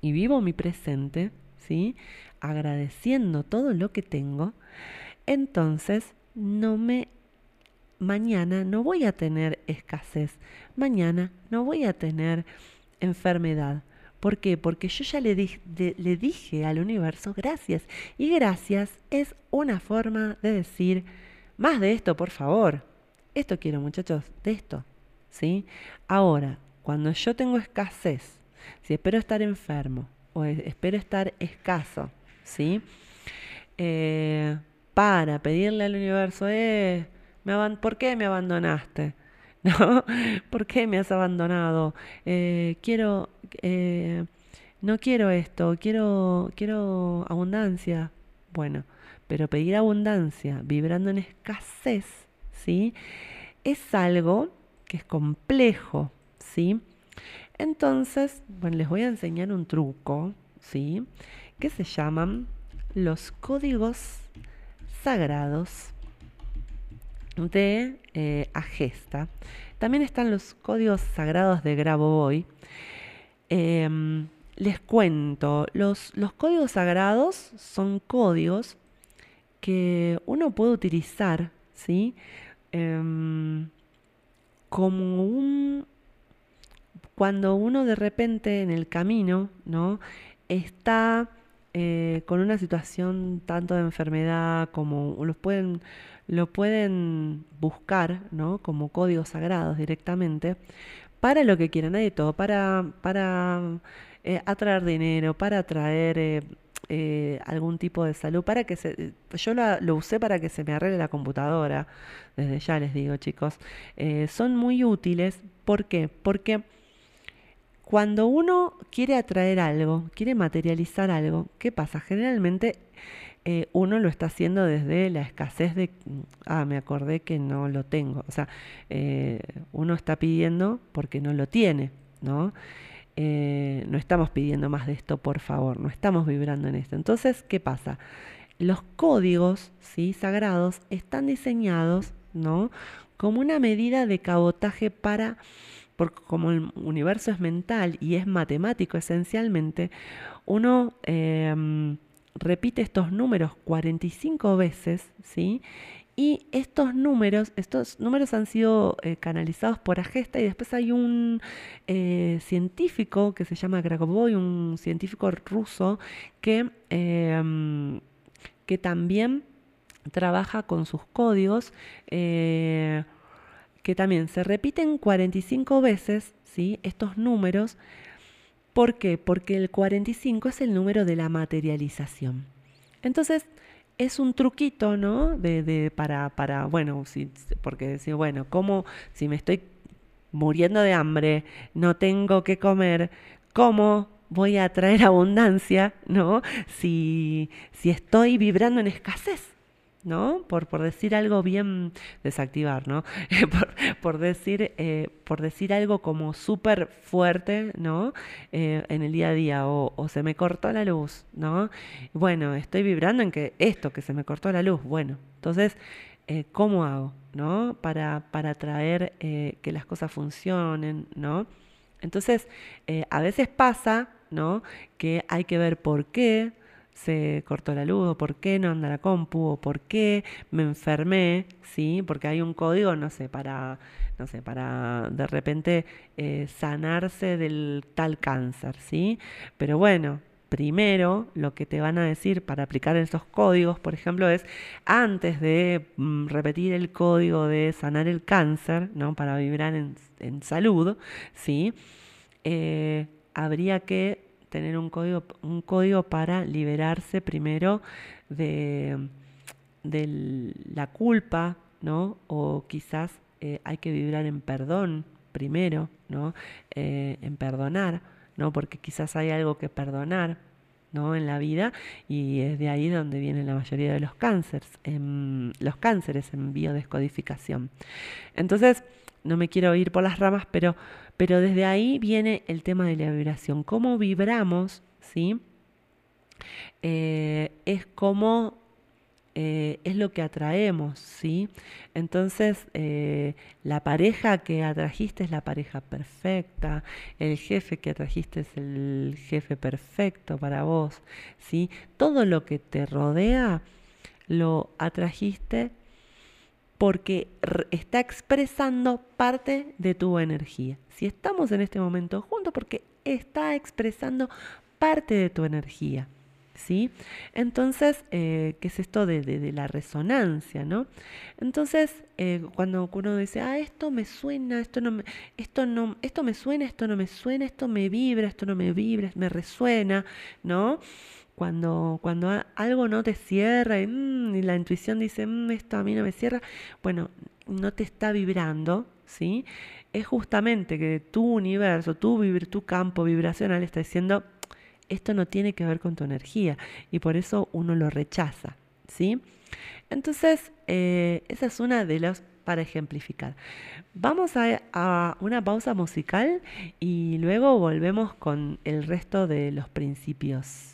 Y vivo mi presente, ¿sí? Agradeciendo todo lo que tengo, entonces no me mañana no voy a tener escasez, mañana no voy a tener enfermedad. ¿Por qué? Porque yo ya le, le dije al universo gracias. Y gracias es una forma de decir, más de esto, por favor. Esto quiero, muchachos, de esto. ¿Sí? Ahora, cuando yo tengo escasez, si espero estar enfermo o espero estar escaso, ¿sí? Eh, para pedirle al universo, eh, ¿por qué me abandonaste? ¿No? ¿Por qué me has abandonado? Eh, quiero, no quiero esto, quiero, quiero abundancia. Bueno, pero pedir abundancia vibrando en escasez, ¿sí? Es algo que es complejo, ¿sí? Entonces, bueno, les voy a enseñar un truco, ¿sí? Que se llaman los códigos sagrados de eh, Agesta. También están los códigos sagrados de Grabovoi. Em, les cuento, los, los códigos sagrados son códigos que uno puede utilizar, ¿sí? Em, como un... Cuando uno de repente en el camino, ¿no? Está eh, con una situación tanto de enfermedad como los pueden, lo pueden buscar, ¿no? Como códigos sagrados directamente, para lo que quieran, hay de todo, para, para eh, atraer dinero, para atraer eh, algún tipo de salud para que se... Yo lo usé para que se me arregle la computadora, desde ya les digo chicos. Son muy útiles, ¿por qué? Porque cuando uno quiere atraer algo, quiere materializar algo, ¿qué pasa? Generalmente eh, uno lo está haciendo desde la escasez de, ah, me acordé que no lo tengo. O sea, uno está pidiendo porque no lo tiene, ¿no? Eh, no estamos pidiendo más de esto, por favor, no estamos vibrando en esto. Entonces, ¿qué pasa? Los códigos ¿sí? sagrados están diseñados ¿no? como una medida de cabotaje para, porque como el universo es mental y es matemático esencialmente, uno em, repite estos números 45 veces, ¿sí? Y estos números, estos números han sido eh, canalizados por Agesta y después hay un eh, científico que se llama Gragovoy, un científico ruso que, em, que también trabaja con sus códigos, eh, que también se repiten 45 veces, ¿sí? Estos números. ¿Por qué? Porque el 45 es el número de la materialización. Entonces, es un truquito, ¿no? De, de, para, para, bueno, si, porque decir, bueno, ¿cómo si me estoy muriendo de hambre, no tengo que comer, cómo voy a traer abundancia, ¿no? Si, si estoy vibrando en escasez. ¿No? Por, por decir algo bien desactivar, ¿no? por, decir, eh, por decir algo como súper fuerte, ¿no? Eh, en el día a día, o, se me cortó la luz, ¿no? Bueno, estoy vibrando en que esto, que se me cortó la luz, bueno, entonces, eh, ¿cómo hago, ¿no? Para, para traer que las cosas funcionen, ¿no? Entonces, a veces pasa, ¿no? Que hay que ver por qué, se cortó la luz, o por qué no anda la compu, o por qué me enfermé, ¿sí? Porque hay un código, no sé, para, no sé, para de repente eh, sanarse del tal cáncer, ¿sí? Pero bueno, primero lo que te van a decir para aplicar esos códigos, por ejemplo, es antes de mm, repetir el código de sanar el cáncer, ¿no? Para vibrar en, salud, ¿sí? Eh, habría que tener un código, un código para liberarse primero de, la culpa, ¿no? O quizás eh, hay que vibrar en perdón primero, ¿no? Eh, en perdonar, ¿no? Porque quizás hay algo que perdonar, ¿no? en la vida y es de ahí donde vienen la mayoría de los cánceres, en, los cánceres en biodescodificación. Entonces, no me quiero ir por las ramas, pero, pero desde ahí viene el tema de la vibración. Cómo vibramos, ¿sí? Eh, es como eh, es lo que atraemos, ¿sí? Entonces, eh, la pareja que atrajiste es la pareja perfecta, el jefe que atrajiste es el jefe perfecto para vos, ¿sí? Todo lo que te rodea lo atrajiste porque está expresando parte de tu energía. Si estamos en este momento juntos, porque está expresando parte de tu energía. ¿sí? Entonces, eh, ¿qué es esto de, la resonancia, no? Entonces, eh, cuando uno dice, ah, esto me suena, esto no me, esto no, esto me suena, esto no me suena, esto me vibra, esto no me vibra, me resuena, ¿no? Cuando, cuando algo no te cierra y, mm, la intuición dice, mm, esto a mí no me cierra, bueno, no te está vibrando, ¿sí? Es justamente que tu universo, tu, tu campo vibracional está diciendo, esto no tiene que ver con tu energía y por eso uno lo rechaza, ¿sí? Entonces, eh, esa es una de las para ejemplificar. Vamos a, una pausa musical y luego volvemos con el resto de los principios.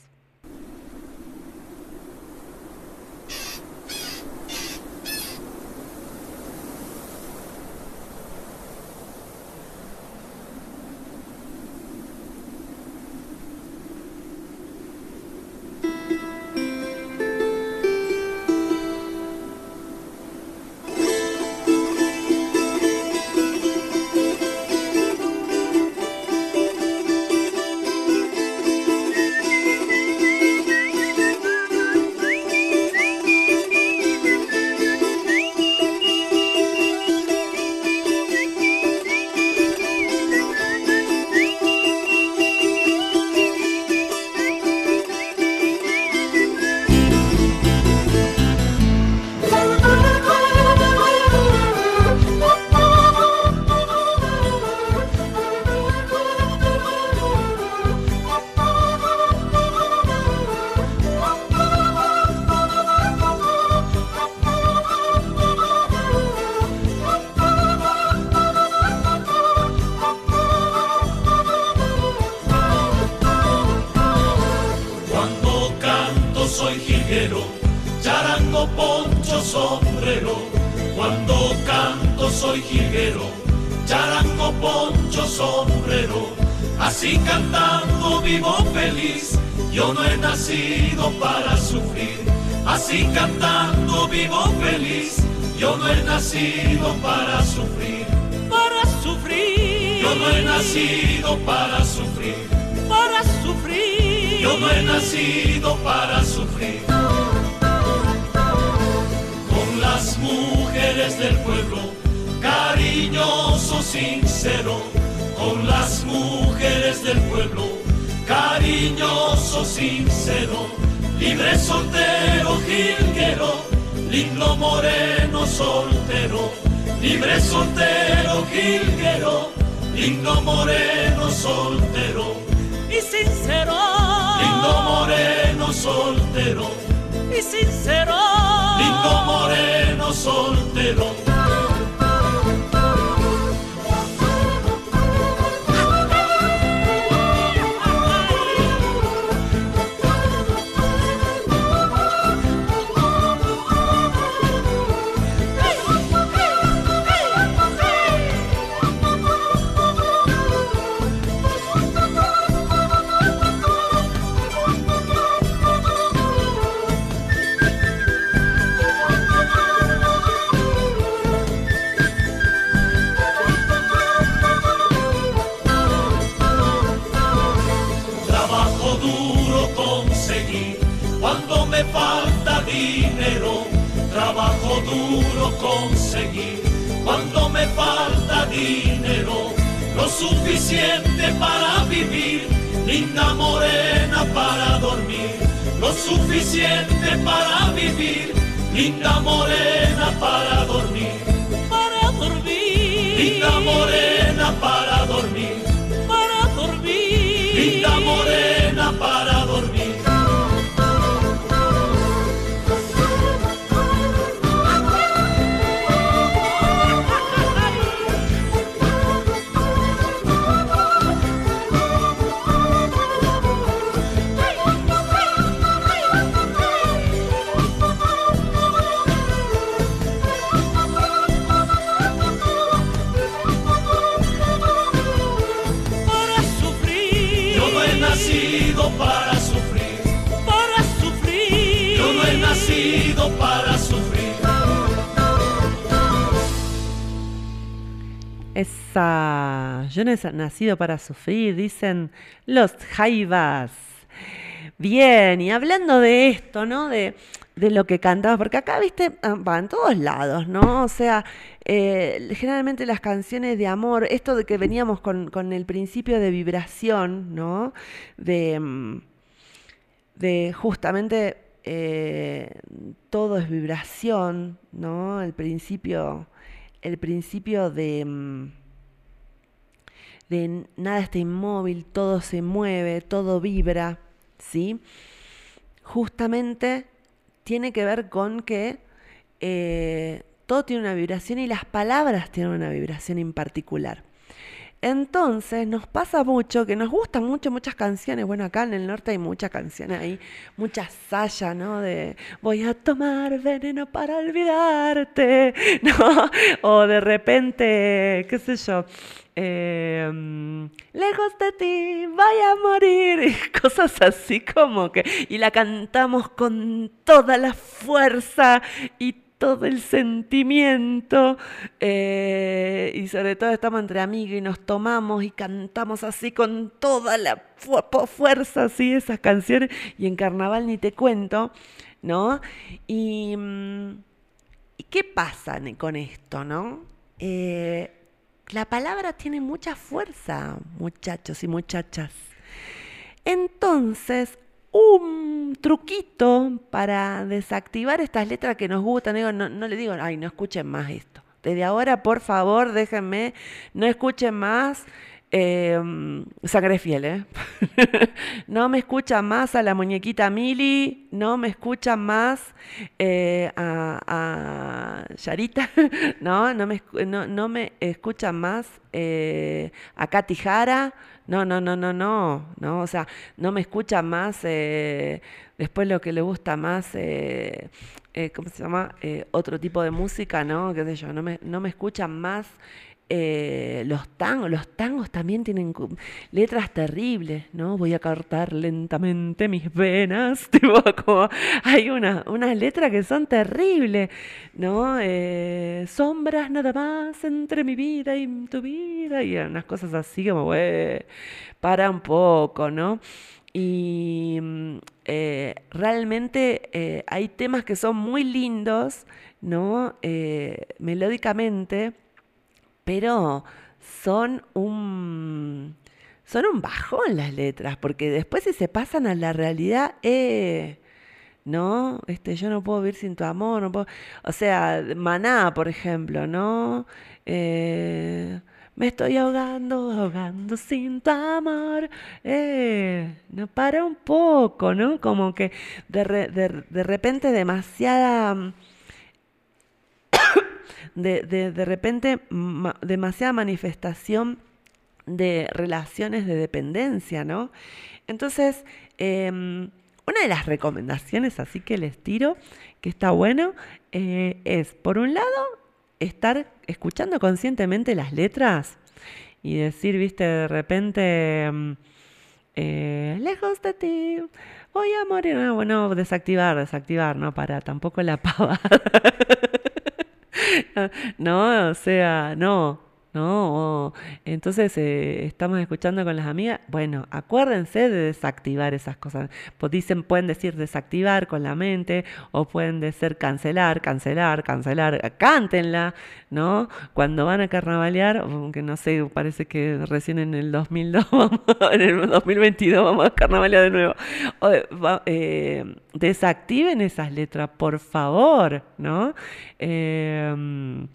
Nacido para sufrir, dicen los jaivas. Bien, y hablando de esto, ¿no? De, de lo que cantaba, porque acá, viste, ah, va en todos lados, ¿no? O sea, eh, generalmente las canciones de amor, esto de que veníamos con, con el principio de vibración, ¿no? De, mm, de justamente eh, todo es vibración, ¿no? El principio, el principio de, mm, de nada está inmóvil, todo se mueve, todo vibra, ¿sí? Justamente tiene que ver con que eh, todo tiene una vibración y las palabras tienen una vibración en particular. Entonces nos pasa mucho que nos gustan mucho muchas canciones. Bueno, acá en el norte hay muchas canciones, hay mucha saya, ¿no? De voy a tomar veneno para olvidarte, ¿no? O de repente, qué sé yo, em, lejos de ti, vaya a morir, cosas así como que, y la cantamos con toda la fuerza y todo el sentimiento eh, y sobre todo estamos entre amigos y nos tomamos y cantamos así con toda la fuerza así esas canciones y en carnaval ni te cuento, ¿no? Y, mm, qué pasa con esto, no? Eh, la palabra tiene mucha fuerza, muchachos y muchachas. Entonces, un truquito para desactivar estas letras que nos gustan. Digo, no, no le digo, ay, no escuchen más esto. Desde ahora, por favor, déjenme, no escuchen más eh, sangre fiel, ¿eh? no me escuchan más a la muñequita Mili, no me escuchan más eh, a, Yarita, no, no me, no, me escuchan más eh, a Katy Jara, no, no, no, no, no, no, o sea, no me escuchan más eh, después lo que le gusta más, ¿cómo se llama? otro tipo de música, ¿no? ¿Qué sé yo? No me, no me escuchan más eh, los tangos, los tangos también tienen letras terribles, ¿no? Voy a cortar lentamente mis venas, hay una, unas letras que son terribles, ¿no? Eh, sombras nada más entre mi vida y tu vida, y unas cosas así como, para un poco, ¿no? Y mm, eh, realmente hay temas que son muy lindos, ¿no? melódicamente pero son un, son un bajón las letras, porque después si se pasan a la realidad, eh, ¿no? Este, yo no puedo vivir sin tu amor, no puedo, o sea, Maná, por ejemplo, ¿no? Eh, me estoy ahogando, ahogando sin tu amor. Eh, no para un poco, ¿no? Como que de, de repente demasiada de, de, repente demasiada manifestación de relaciones de dependencia, ¿no? Entonces, em, una de las recomendaciones así que les tiro, que está bueno, eh, es, por un lado, estar escuchando conscientemente las letras y decir, viste, de repente, em, eh, lejos de ti, voy a morir. Ah, bueno, desactivar, desactivar, ¿no? Para tampoco la pavada. no, o sea, no, no. Entonces eh, estamos escuchando con las amigas. Bueno, acuérdense de desactivar esas cosas. Pues dicen, pueden decir desactivar con la mente o pueden decir cancelar, cancelar, cancelar. Cántenla, ¿no? Cuando van a carnavalear, aunque no sé, parece que recién en el 2002, en el 2022 vamos a carnavalear de nuevo. Eh, desactiven esas letras, por favor, ¿no? Eh,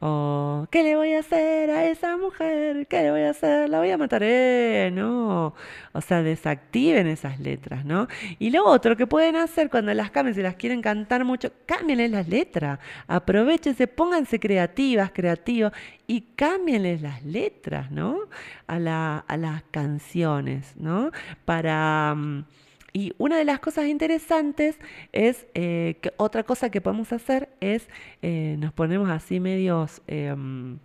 o, ¿qué le voy a hacer a esa mujer? ¿Qué le voy a hacer? La voy a matar. Eh, no. O sea, desactiven esas letras, ¿no? Y lo otro que pueden hacer cuando las cambien, si las quieren cantar mucho, cámbienles las letras. Aprovechense, pónganse creativas, creativos y cámbienles las letras, ¿no? A, la, a las canciones, ¿no? Para... Mm, y una de las cosas interesantes es eh, que otra cosa que podemos hacer es eh, nos ponemos así medios em,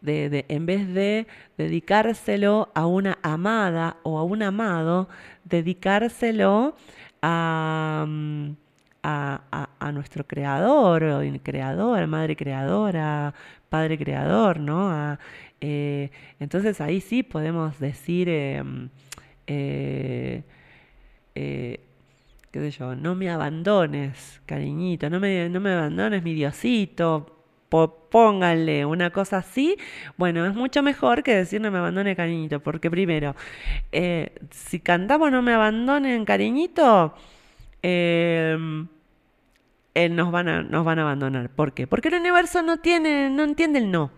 de, en vez de dedicárselo a una amada o a un amado, dedicárselo a, mm, a, a- nuestro creador, o creador, madre creadora, padre creador, ¿no? Eh, entonces ahí sí podemos decir, em, eh, qué sé yo, no me abandones, cariñito, no me, no me abandones, mi diosito, pónganle una cosa así, bueno, es mucho mejor que decir no me abandone, cariñito, porque primero, eh, si cantamos no me abandonen, cariñito, em, él nos van a, nos van a abandonar. ¿Por qué? Porque el universo no tiene, no entiende el no.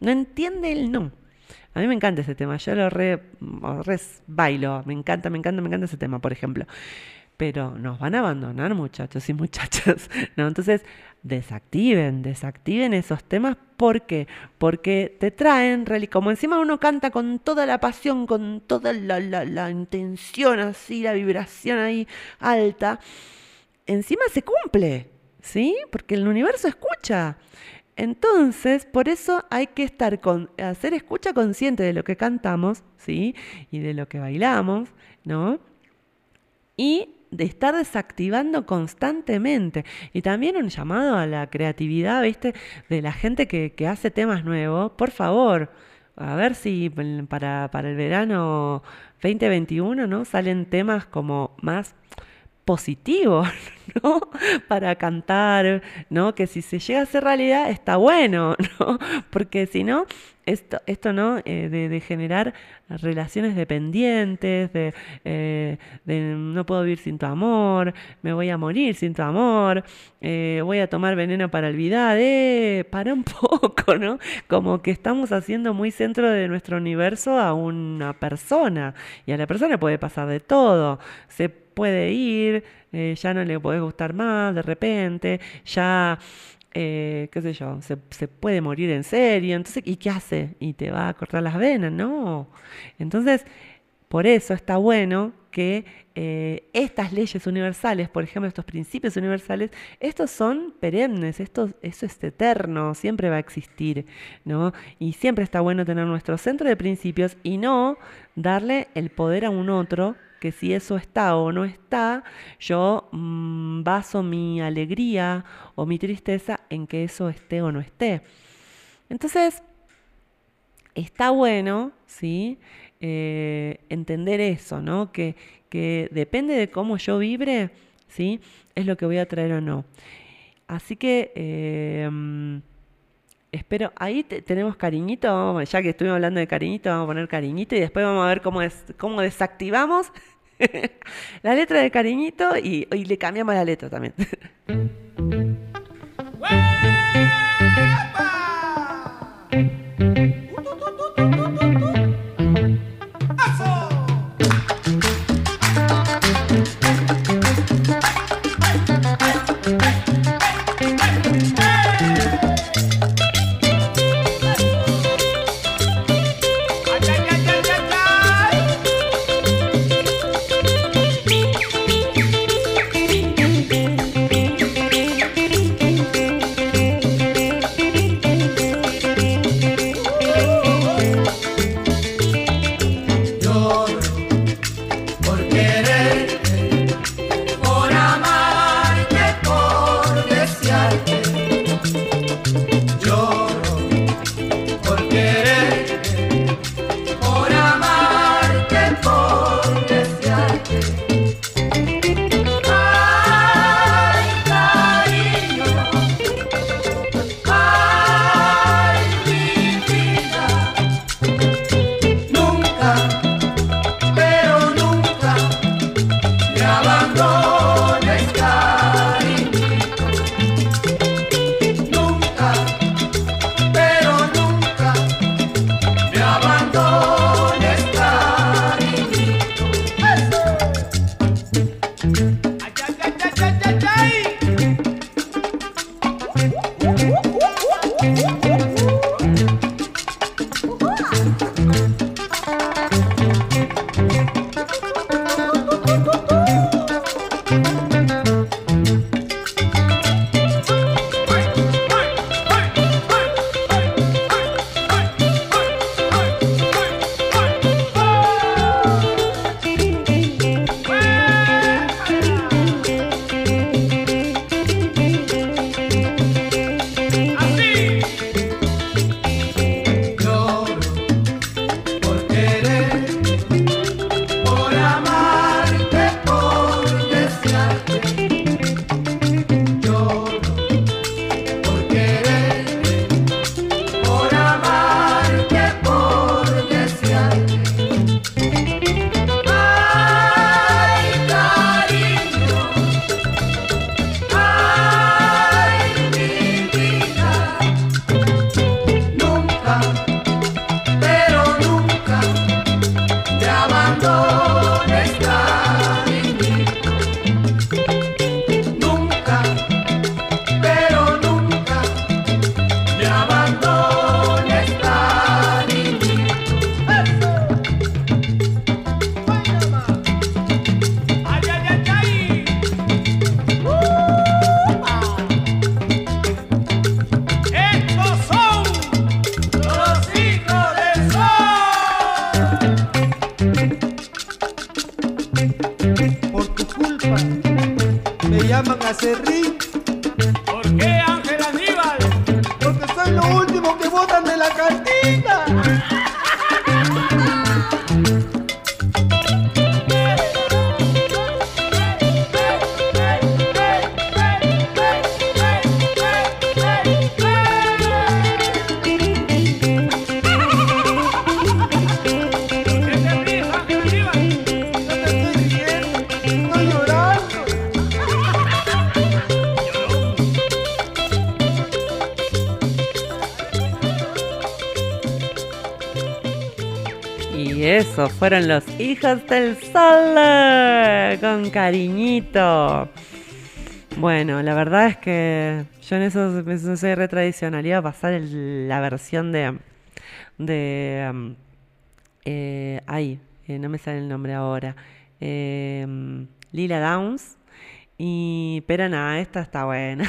No entiende el no. A mí me encanta ese tema, yo lo re, lo re bailo, me encanta, me encanta, me encanta ese tema, por ejemplo. Pero nos van a abandonar, muchachos y muchachas. ¿no? Entonces, desactiven, desactiven esos temas. ¿Por qué? Porque te traen, como encima uno canta con toda la pasión, con toda la, la, la intención así, la vibración ahí alta, encima se cumple, ¿sí? Porque el universo escucha. Entonces, por eso hay que estar con, hacer escucha consciente de lo que cantamos, ¿sí? Y de lo que bailamos, ¿no? y de estar desactivando constantemente. Y también un llamado a la creatividad, ¿viste? De la gente que, hace temas nuevos. Por favor, a ver si para, para el verano 2021, ¿no? Salen temas como más positivos, ¿no? Para cantar, ¿no? Que si se llega a hacer realidad está bueno, ¿no? Porque si no, esto, esto ¿no? Eh, de, generar relaciones dependientes, de, eh, de no puedo vivir sin tu amor, me voy a morir sin tu amor, eh, voy a tomar veneno para olvidar, eh, para un poco, ¿no? Como que estamos haciendo muy centro de nuestro universo a una persona y a la persona puede pasar de todo, se puede ir, eh, ya no le podés gustar más de repente, ya eh, qué sé yo, se, puede morir en serio, entonces, ¿y qué hace? ¿Y te va a cortar las venas? No. Entonces, por eso está bueno que eh, estas leyes universales, por ejemplo, estos principios universales, estos son perennes, esto, eso es eterno, siempre va a existir, ¿no? Y siempre está bueno tener nuestro centro de principios y no darle el poder a un otro que si eso está o no está, yo mm, baso mi alegría o mi tristeza en que eso esté o no esté. Entonces, está bueno, ¿sí? Eh, entender eso, ¿no? Que, que depende de cómo yo vibre, ¿sí? Es lo que voy a traer o no. Así que eh, espero, ahí te- tenemos cariñito, ya que estuvimos hablando de cariñito, vamos a poner cariñito y después vamos a ver cómo, cómo desactivamos la letra de cariñito y, y le cambiamos la letra también. hijos del sol con cariñito. Bueno, la verdad es que yo en eso, eso soy retradicional. Iba a pasar la versión de. de. um, eh, ay, eh, no me sale el nombre ahora. Eh, Lila Downs. Y, pero nada, esta está buena.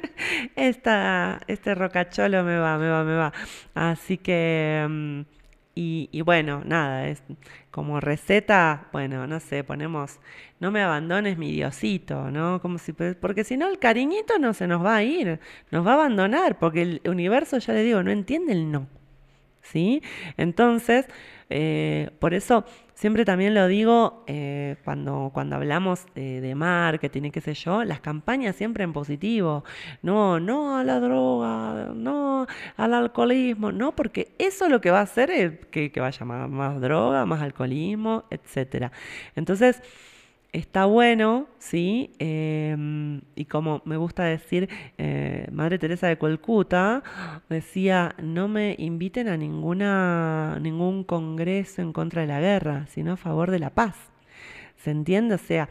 esta, este rocacholo me va, me va, me va. Así que, mm, y, y bueno, nada, es como receta, bueno, no sé, ponemos, no me abandones mi diosito, ¿no? Como si, porque si no el cariñito no se nos va a ir, nos va a abandonar, porque el universo, ya le digo, no entiende el no. ¿Sí? Entonces, eh, por eso siempre también lo digo eh, cuando, cuando hablamos de, de marketing y qué sé yo, las campañas siempre en positivo, no, no a la droga, no al alcoholismo, no, porque eso lo que va a hacer es que, que vaya más, más droga, más alcoholismo, etcétera. Entonces, Está bueno, ¿sí? Em, y como me gusta decir, eh, Madre Teresa de Calcuta decía, no me inviten a ninguna, ningún congreso en contra de la guerra, sino a favor de la paz. ¿Se entiende? O sea,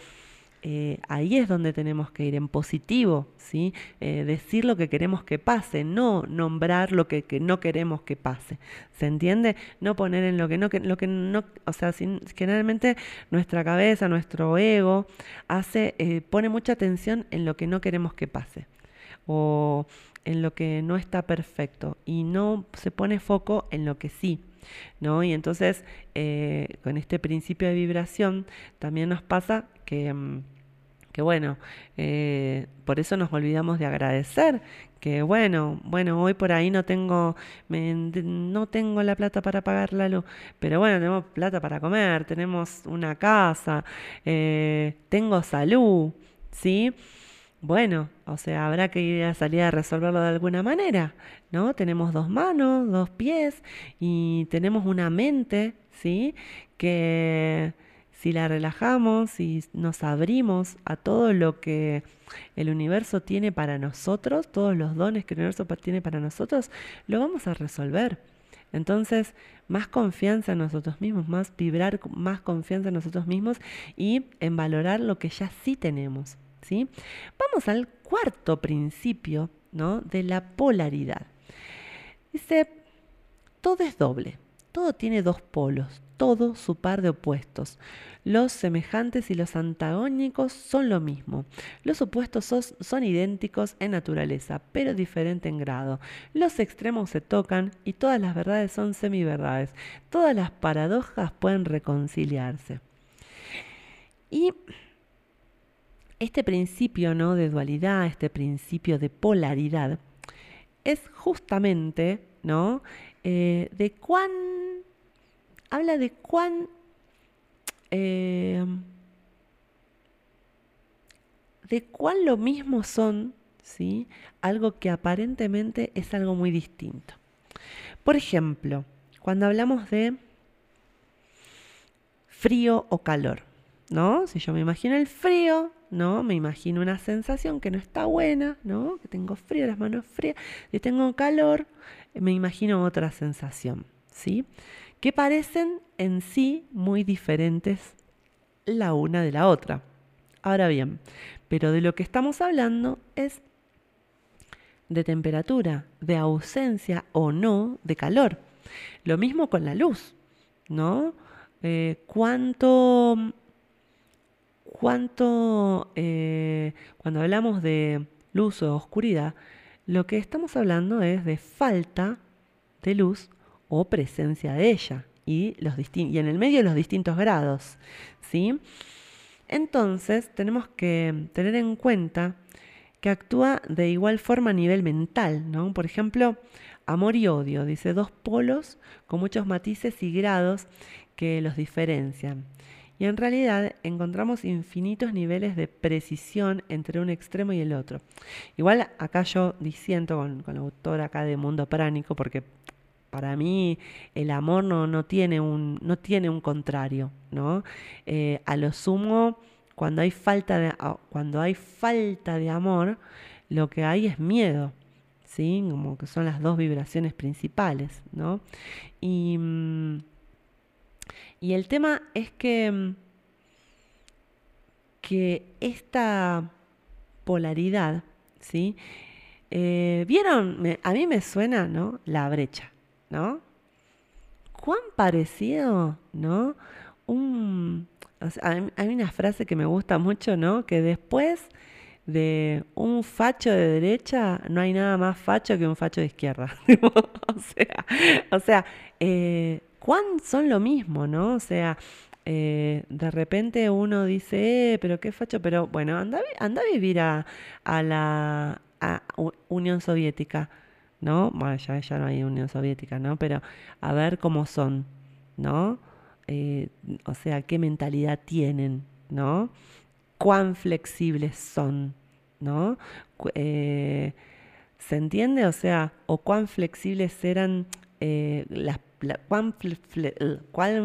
eh, ahí es donde tenemos que ir, en positivo, ¿sí? Eh, decir lo que queremos que pase, no nombrar lo que, no queremos que pase. ¿Se entiende? No poner en lo que no, que, lo que no, o sea, sin- generalmente nuestra cabeza, nuestro ego, hace, eh, pone mucha atención en lo que no queremos que pase o en lo que no está perfecto y no se pone foco en lo que sí. ¿No? Y entonces, con este principio de vibración, también nos pasa que, mm, que bueno, eh, por eso nos olvidamos de agradecer, que bueno, bueno, hoy por ahí no tengo, no tengo la plata para pagar la luz, pero bueno, tenemos plata para comer, tenemos una casa, eh, tengo salud, ¿sí? Bueno, o sea, habrá que ir a salir a resolverlo de alguna manera, ¿no? Tenemos dos manos, dos pies y tenemos una mente, ¿sí? Que si la relajamos y nos abrimos a todo lo que el universo tiene para nosotros, todos los dones que el universo tiene para nosotros, lo vamos a resolver. Entonces, más confianza en nosotros mismos, más vibrar, más confianza en nosotros mismos y en valorar lo que ya sí tenemos, ¿sí? Vamos al cuarto principio, ¿no? De la polaridad. Dice, todo es doble, todo tiene dos polos, todo su par de opuestos. Los semejantes y los antagónicos son lo mismo. Los opuestos son idénticos en naturaleza, pero diferente en grado. Los extremos se tocan y todas las verdades son semiverdades. Todas las paradojas pueden reconciliarse. Y este principio ¿no? de dualidad, este principio de polaridad, es justamente ¿no? Eh, de cuán. Habla de cuán. eh, de cuán lo mismo son, ¿sí? Algo que aparentemente es algo muy distinto. Por ejemplo, cuando hablamos de frío o calor, ¿no? Si yo me imagino el frío, ¿no? Me imagino una sensación que no está buena, ¿no? Que tengo frío, las manos frías. Si tengo calor, me imagino otra sensación, ¿sí? Que parecen en sí muy diferentes la una de la otra. Ahora bien, pero de lo que estamos hablando es de temperatura, de ausencia o no de calor. Lo mismo con la luz, ¿no? Eh, ¿Cuánto, cuánto eh, cuando hablamos de luz o oscuridad, lo que estamos hablando es de falta de luz o presencia de ella y, los y en el medio los distintos grados, ¿sí? Entonces tenemos que tener en cuenta que actúa de igual forma a nivel mental, ¿no? Por ejemplo, amor y odio, dice dos polos con muchos matices y grados que los diferencian. Y en realidad encontramos infinitos niveles de precisión entre un extremo y el otro. Igual acá yo disiento con, con la autora acá de Mundo Pránico, porque para mí el amor no, no, tiene, un, no tiene un contrario, ¿no? Eh, a lo sumo, cuando hay, falta de, cuando hay falta de amor, lo que hay es miedo, ¿sí? Como que son las dos vibraciones principales, ¿no? Y, mm, Y el tema es que, mm, que esta polaridad, ¿sí? Eh, ¿Vieron? a mí me suena, ¿no? La brecha, ¿no? ¿Cuán parecido, ¿no? Un, hay una frase que me gusta mucho, ¿no? Que después de un facho de derecha, no hay nada más facho que un facho de izquierda. o sea, o sea eh, ¿cuán son lo mismo, no? O sea, eh, de repente uno dice, eh, pero qué facho, pero bueno, anda, anda a vivir a, la Unión Soviética, ¿no? Bueno, ya, ya no hay Unión Soviética, ¿no? Pero a ver cómo son, ¿no? Eh, o sea, qué mentalidad tienen, ¿no? Cuán flexibles son, ¿no? Eh, ¿Se entiende? O sea, o cuán flexibles eran eh, las cuán,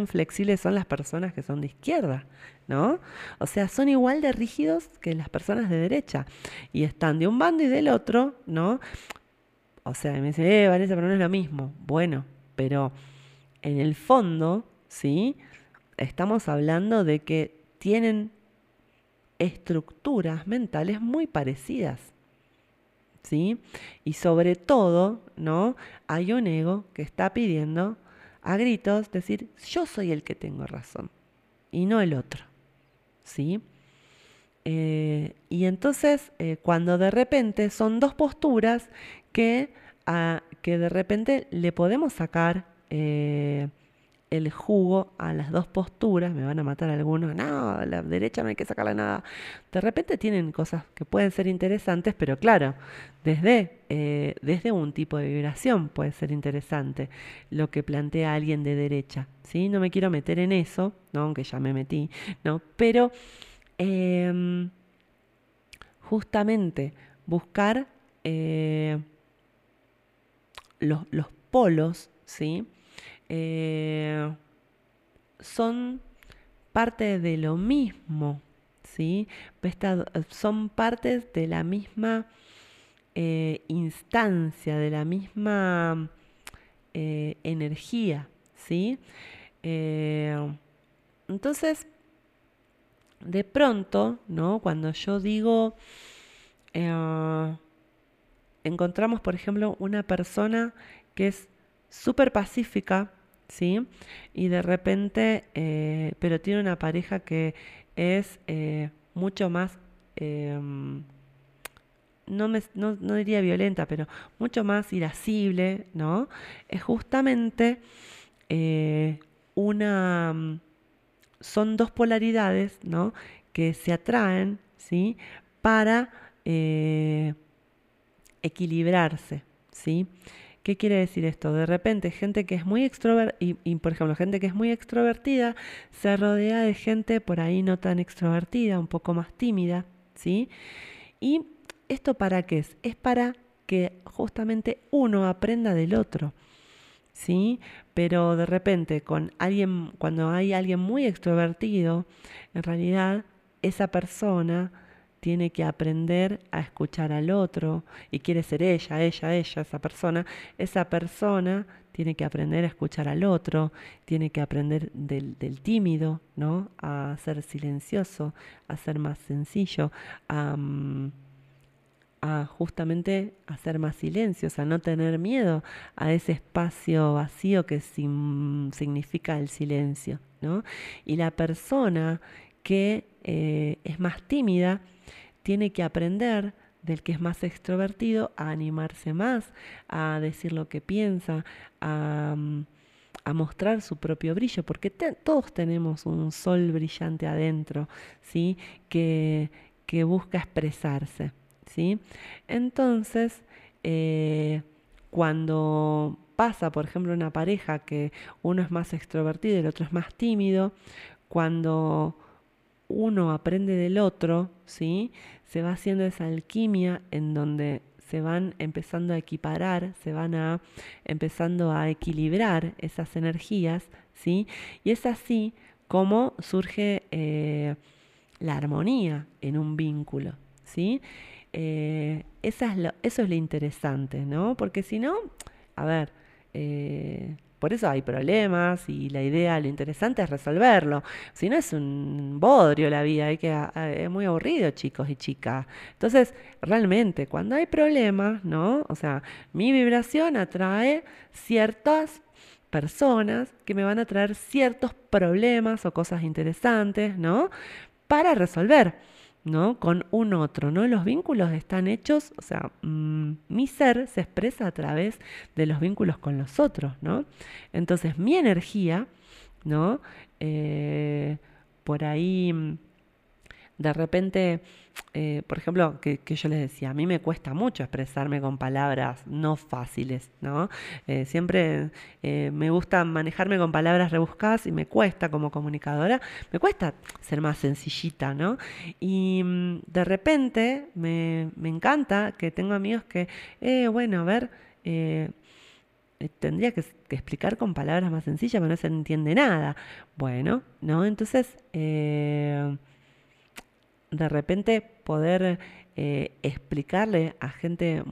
flexibles son las personas que son de izquierda, ¿no? O sea, son igual de rígidos que las personas de derecha y están de un bando y del otro, ¿no? O sea, me dicen, eh, Vanessa, pero no es lo mismo. Bueno, pero en el fondo, ¿sí? Estamos hablando de que tienen estructuras mentales muy parecidas. ¿Sí? Y sobre todo, ¿no? Hay un ego que está pidiendo a gritos decir, yo soy el que tengo razón y no el otro. ¿Sí? Eh, y entonces, eh, cuando de repente son dos posturas que, que de repente le podemos sacar eh, el jugo a las dos posturas, me van a matar algunos, no, la derecha no hay que sacarle nada. De repente tienen cosas que pueden ser interesantes, pero claro, desde, eh, desde un tipo de vibración puede ser interesante lo que plantea alguien de derecha. ¿sí? No me quiero meter en eso, ¿no? aunque ya me metí, ¿no? pero em, justamente buscar eh, los, los polos, ¿sí? Eh, son parte de lo mismo, ¿sí? Son partes de la misma eh, instancia, de la misma eh, energía, ¿sí? entonces, de pronto, ¿no? Cuando yo digo, encontramos, por ejemplo, una persona que es súper pacífica, ¿sí? Y de repente, eh, pero tiene una pareja que es eh, mucho más, em, no, me, no, diría violenta, pero mucho más irascible, ¿no? Es justamente eh, una, son dos polaridades, ¿no? Que se atraen, ¿sí? Para equilibrarse, ¿sí? ¿Qué quiere decir esto? De repente, gente que es muy extrovertida, y, por ejemplo, gente que es muy extrovertida, se rodea de gente por ahí no tan extrovertida, un poco más tímida, ¿sí? ¿Y esto para qué es? Es para que justamente uno aprenda del otro. ¿Sí? Pero de repente con alguien cuando hay alguien muy extrovertido, en realidad esa persona tiene que aprender a escuchar al otro y quiere ser ella, ella, ella, esa persona, esa persona tiene que aprender a escuchar al otro, tiene que aprender del, tímido, ¿no? A ser silencioso, a ser más sencillo, a, mm, a justamente hacer más silencios, a no tener miedo a ese espacio vacío que significa el silencio, ¿no? Y la persona que eh, es más tímida, tiene que aprender del que es más extrovertido a animarse más, a decir lo que piensa, a, mm, mostrar su propio brillo, porque todos tenemos un sol brillante adentro, ¿sí? Que, que busca expresarse, ¿sí? Entonces, eh, cuando pasa, por ejemplo, una pareja que uno es más extrovertido y el otro es más tímido, cuando uno aprende del otro, ¿sí? Se va haciendo esa alquimia en donde se van empezando a equiparar, se van a empezando a equilibrar esas energías, ¿sí? Y es así como surge eh, la armonía en un vínculo, ¿sí? Eh, eso es lo interesante, ¿no? Porque si no, a ver, eh, por eso hay problemas y la idea, lo interesante es resolverlo. Si no es un bodrio la vida, hay que, es muy aburrido, chicos y chicas. Entonces, realmente, cuando hay problemas, ¿no? O sea, mi vibración atrae ciertas personas que me van a traer ciertos problemas o cosas interesantes, ¿no? Para resolver. ¿No? Con un otro, ¿no? Los vínculos están hechos, o sea, mm, mi ser se expresa a través de los vínculos con los otros, ¿no? Entonces, mi energía, ¿no? Eh, por ahí, mm, de repente, eh, por ejemplo, que, yo les decía, a mí me cuesta mucho expresarme con palabras no fáciles, ¿no? Eh, siempre eh, me gusta manejarme con palabras rebuscadas y me cuesta como comunicadora, me cuesta ser más sencillita, ¿no? Y mm, de repente me, encanta que tengo amigos que, bueno, a ver, tendría que, explicar con palabras más sencillas, pero no se entiende nada. Bueno, ¿no? Entonces, de repente poder eh, explicarle a gente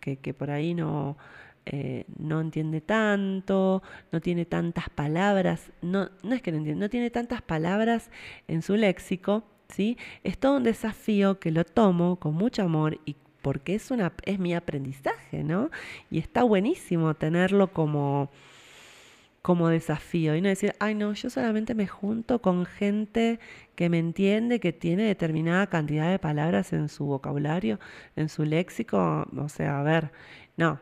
que, por ahí no, eh, no entiende tanto, no tiene tantas palabras, no, no es que no entiende, no tiene tantas palabras en su léxico, ¿sí? Es todo un desafío que lo tomo con mucho amor y porque es, una, es mi aprendizaje, ¿no? Y está buenísimo tenerlo como como desafío y no decir, ay no, yo solamente me junto con gente que me entiende, que tiene determinada cantidad de palabras en su vocabulario, en su léxico, o sea, a ver, no,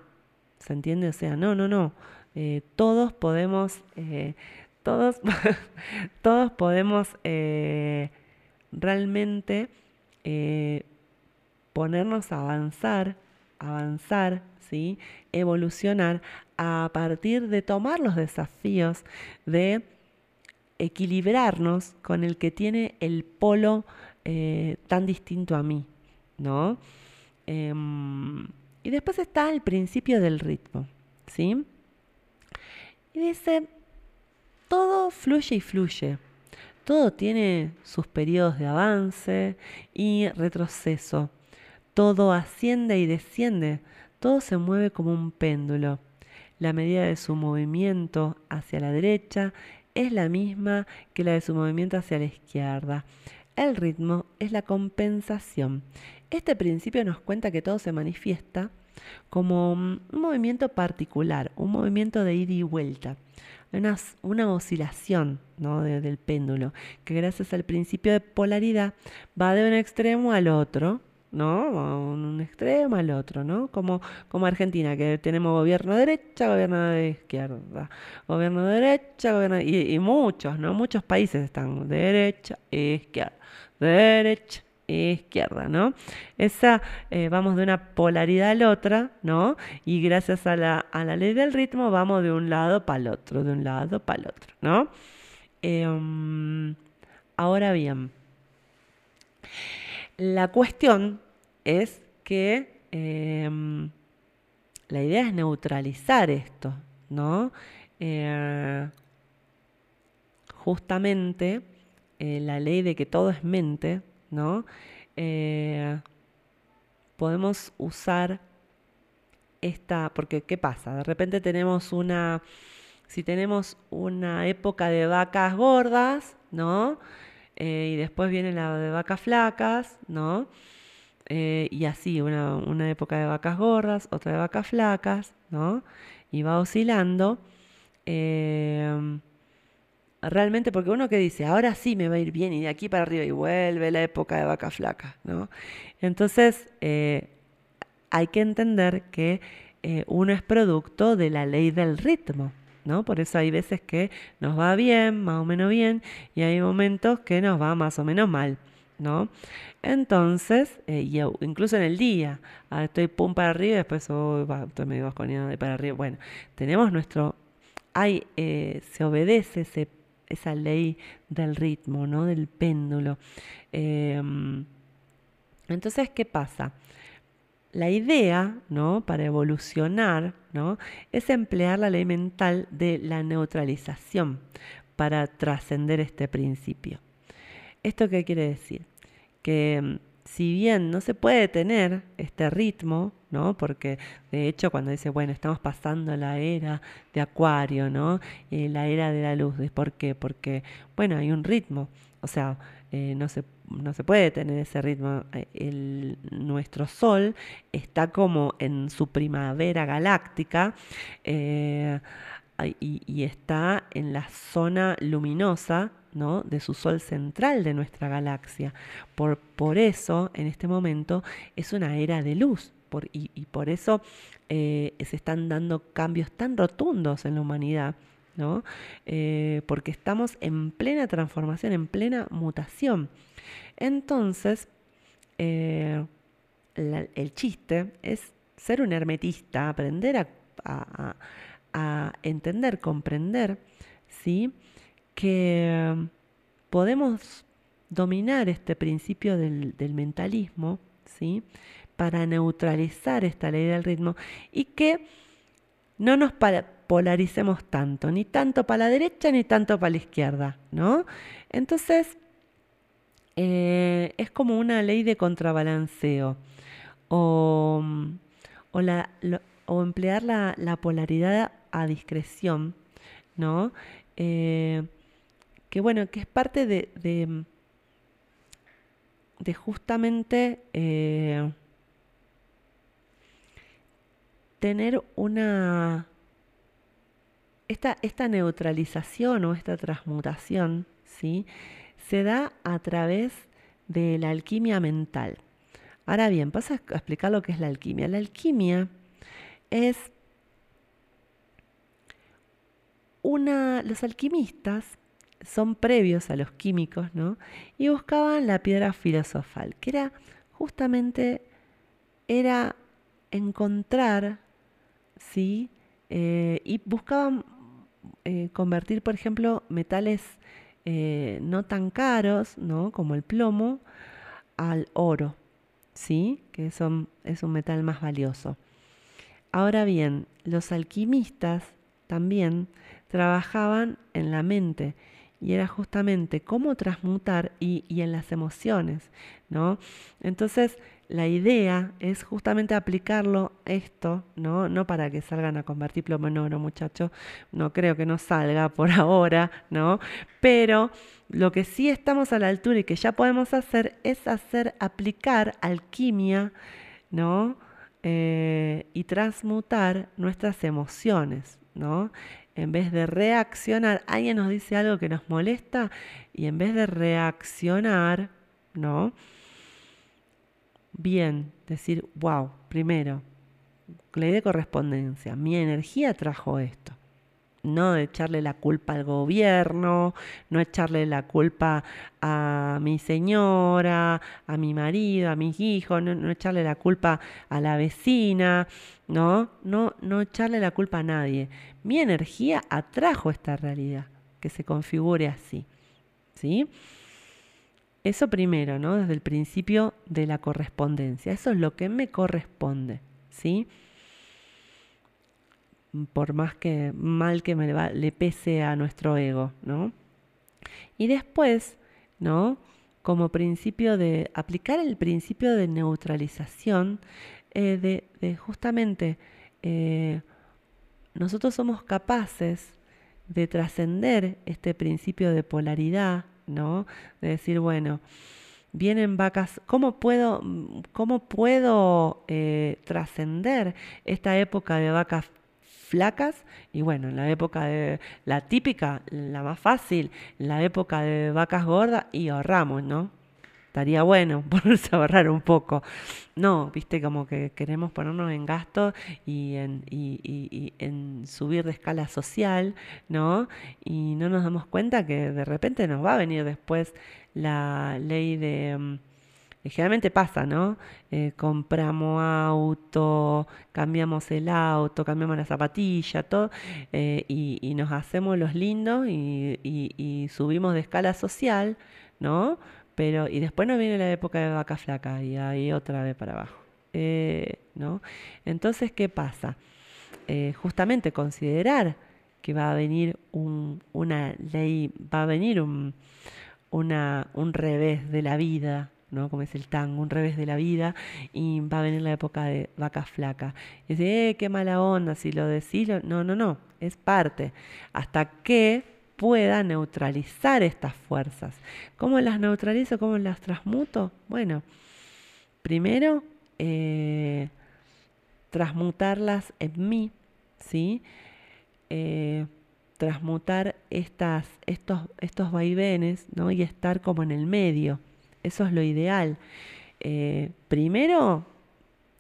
¿se entiende? O sea, no, no, no, eh, todos podemos, eh, todos, todos podemos eh, realmente ponernos a avanzar, avanzar, ¿sí? evolucionar a partir de tomar los desafíos de equilibrarnos con el que tiene el polo eh, tan distinto a mí, ¿no? Em, y después está el principio del ritmo, ¿sí? Y dice, todo fluye y fluye, todo tiene sus periodos de avance y retroceso, todo asciende y desciende, todo se mueve como un péndulo. La medida de su movimiento hacia la derecha es la misma que la de su movimiento hacia la izquierda. El ritmo es la compensación. Este principio nos cuenta que todo se manifiesta como un movimiento particular, un movimiento de ida y vuelta, una, una oscilación ¿no? del péndulo, que gracias al principio de polaridad va de un extremo al otro, ¿no? Un extremo al otro, ¿no? Como, como Argentina, que tenemos gobierno de derecha, gobierno de izquierda, gobierno de derecha, gobierno y, muchos, ¿no? Muchos países están de derecha, izquierda, derecha, izquierda, ¿no? Esa, eh, vamos de una polaridad a la otra, ¿no? Y gracias a la, a la ley del ritmo vamos de un lado para el otro, de un lado para el otro, ¿no? Em, ahora bien, la cuestión es que em, la idea es neutralizar esto, ¿no? Eh, justamente eh, la ley de que todo es mente, ¿no? Eh, podemos usar esta, porque ¿qué pasa? De repente tenemos una, si tenemos una época de vacas gordas, ¿no? Eh, y después viene la de vacas flacas, ¿no? Eh, y así, una, época de vacas gordas, otra de vacas flacas, ¿no? Y va oscilando. Em, realmente, porque uno que dice, ahora sí me va a ir bien y de aquí para arriba y vuelve la época de vacas flacas, ¿no? Entonces, eh, hay que entender que uno es producto de la ley del ritmo, por eso hay veces que nos va bien, más o menos bien, y hay momentos que nos va más o menos mal, ¿no? Entonces, eh, incluso en el día, ah, estoy pum para arriba y después oh, estoy medio de para arriba. Bueno, tenemos nuestro, hay, eh, se obedece esa ley del ritmo, ¿no? Del péndulo. Em, entonces, ¿qué pasa? La idea, ¿no? Para evolucionar, ¿no? Es emplear la ley mental de la neutralización para trascender este principio. ¿Esto qué quiere decir? Que mm, si bien no se puede tener este ritmo, ¿no? Porque de hecho cuando dice, bueno, estamos pasando la era de Acuario, ¿no? La era de la luz, ¿por qué? Porque, bueno, hay un ritmo, o sea, eh, no, se, no se puede tener ese ritmo. Eh, el, nuestro Sol está como en su primavera galáctica. Eh, y, está en la zona luminosa ¿no? de su sol central de nuestra galaxia. Por, por eso, en este momento, es una era de luz. Por, y, por eso eh, se están dando cambios tan rotundos en la humanidad. ¿No? Eh, porque estamos en plena transformación, en plena mutación. Entonces, eh, el chiste es ser un hermetista, aprender a entender, comprender, ¿sí? que podemos dominar este principio del, mentalismo, ¿sí? para neutralizar esta ley del ritmo y que no nos polaricemos tanto, ni tanto para la derecha ni tanto para la izquierda, ¿no? Entonces, eh, es como una ley de contrabalanceo o, o, emplear la, la, polaridad a discreción, ¿no? Eh, que bueno, que es parte de, de, justamente eh, tener una... Esta, esta neutralización o esta transmutación, ¿sí? Se da a través de la alquimia mental. Ahora bien, pasa a explicar lo que es la alquimia. La alquimia es los alquimistas son previos a los químicos, ¿no? Y buscaban la piedra filosofal, que era justamente era encontrar, ¿sí? Eh, y buscaban eh, convertir, por ejemplo, metales eh, no tan caros, ¿no? Como el plomo, al oro, ¿sí? Que son, es un metal más valioso. Ahora bien, los alquimistas también trabajaban en la mente y era justamente cómo transmutar y, en las emociones, ¿no? Entonces, la idea es justamente aplicarlo esto, ¿no? No para que salgan a convertir plomo en oro, muchachos, no creo que no salga por ahora, ¿no? Pero lo que sí estamos a la altura y que ya podemos hacer es hacer, aplicar alquimia, ¿no? Eh, y transmutar nuestras emociones, ¿no? en vez de reaccionar, alguien nos dice algo que nos molesta y en vez de reaccionar, ¿no? Bien, decir, wow, primero, ley de correspondencia, mi energía trajo esto no echarle la culpa al gobierno, no echarle la culpa a mi señora, a mi marido, a mis hijos, no, echarle la culpa a la vecina, no, no, no echarle la culpa a nadie. Mi energía atrajo esta realidad, que se configure así. ¿Sí? Eso primero, ¿no? Desde el principio de la correspondencia. Eso es lo que me corresponde. ¿Sí? por más que mal que me le pese a nuestro ego, ¿no? Y después, ¿no? Como principio de aplicar el principio de neutralización, eh, de, justamente eh, nosotros somos capaces de trascender este principio de polaridad, ¿no? De decir, bueno, vienen vacas, ¿cómo puedo, cómo puedo eh, trascender esta época de vacas flacas y bueno, en la época de la típica, la más fácil, la época de vacas gordas y ahorramos, ¿no? Estaría bueno ponerse a ahorrar un poco. No, viste, como que queremos ponernos en gasto y en, y, en subir de escala social, ¿no? Y no nos damos cuenta que de repente nos va a venir después la ley de mm, generalmente pasa, ¿no? Eh, compramos auto, cambiamos el auto, cambiamos la zapatilla, todo, eh, y, nos hacemos los lindos y, subimos de escala social, ¿no? Pero, y después nos viene la época de vaca flaca y ahí otra vez para abajo, eh, ¿no? Entonces, ¿qué pasa? justamente considerar que va a venir una ley, va a venir un, un revés de la vida, ¿no? Como es el tango, un revés de la vida, y va a venir la época de vaca flaca. Y dice, eh, qué mala onda, si lo decís, no, no, no, es parte. Hasta que pueda neutralizar estas fuerzas. ¿Cómo las neutralizo? ¿Cómo las transmuto? Bueno, primero, eh, transmutarlas en mí, ¿sí? Eh, transmutar estas, estos, estos vaivenes ¿no? y estar como en el medio. Eso es lo ideal. Eh, primero,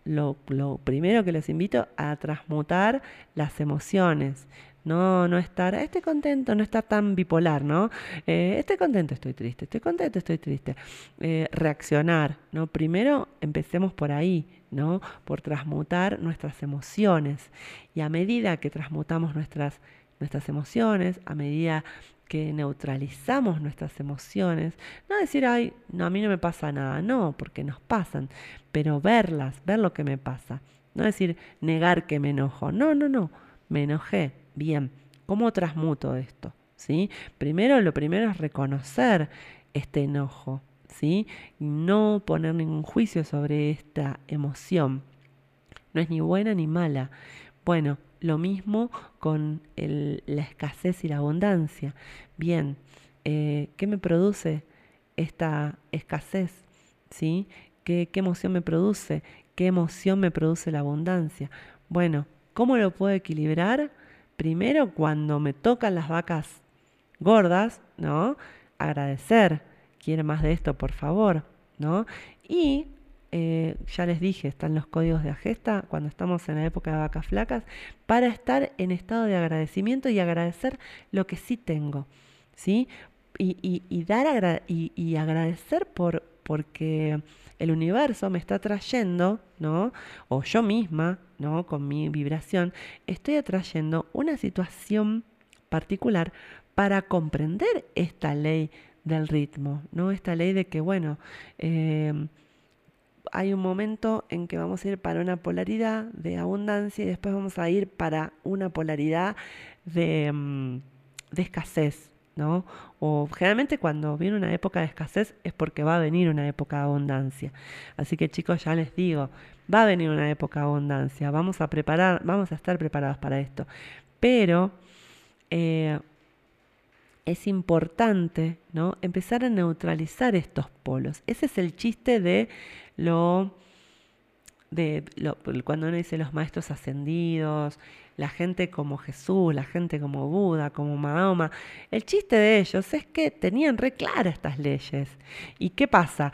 lo, primero que les invito a transmutar las emociones. No, no estar, estoy contento, no estar tan bipolar, ¿no? Eh, estoy contento, estoy triste, estoy contento, estoy triste. Eh, reaccionar, ¿no? Primero empecemos por ahí, ¿no? Por transmutar nuestras emociones. Y a medida que transmutamos nuestras, nuestras emociones, a medida que neutralizamos nuestras emociones, no decir, ay, no, a mí no me pasa nada, no, porque nos pasan, pero verlas, ver lo que me pasa. No decir, negar que me enojo, no, no, no, me enojé, bien, ¿cómo transmuto esto? ¿Sí? Primero, lo primero es reconocer este enojo, ¿sí? No poner ningún juicio sobre esta emoción. No es ni buena ni mala. Bueno, lo mismo con la escasez y la abundancia. Bien, eh, ¿qué me produce esta escasez? ¿Sí? ¿Qué, ¿Qué emoción me produce? ¿Qué emoción me produce la abundancia? Bueno, ¿cómo lo puedo equilibrar? Primero, cuando me tocan las vacas gordas, ¿no? Agradecer. ¿Quiere más de esto, por favor? ¿No? Y eh, ya les dije, están los códigos de Agesta cuando estamos en la época de vacas flacas, para estar en estado de agradecimiento y agradecer lo que sí tengo, ¿sí? Y, dar y, agradecer por, porque el universo me está trayendo, ¿no? O yo misma, ¿no? Con mi vibración, estoy atrayendo una situación particular para comprender esta ley del ritmo, ¿no? Esta ley de que, bueno, eh, hay un momento en que vamos a ir para una polaridad de abundancia y después vamos a ir para una polaridad de, mm, escasez, ¿no? O generalmente cuando viene una época de escasez es porque va a venir una época de abundancia. Así que chicos, ya les digo, va a venir una época de abundancia, vamos a preparar, vamos a estar preparados para esto. Pero eh, es importante ¿no? empezar a neutralizar estos polos. Ese es el chiste de lo de cuando uno dice los maestros ascendidos, la gente como Jesús, la gente como Buda, como Mahoma, el chiste de ellos es que tenían re claras estas leyes. ¿Y qué pasa?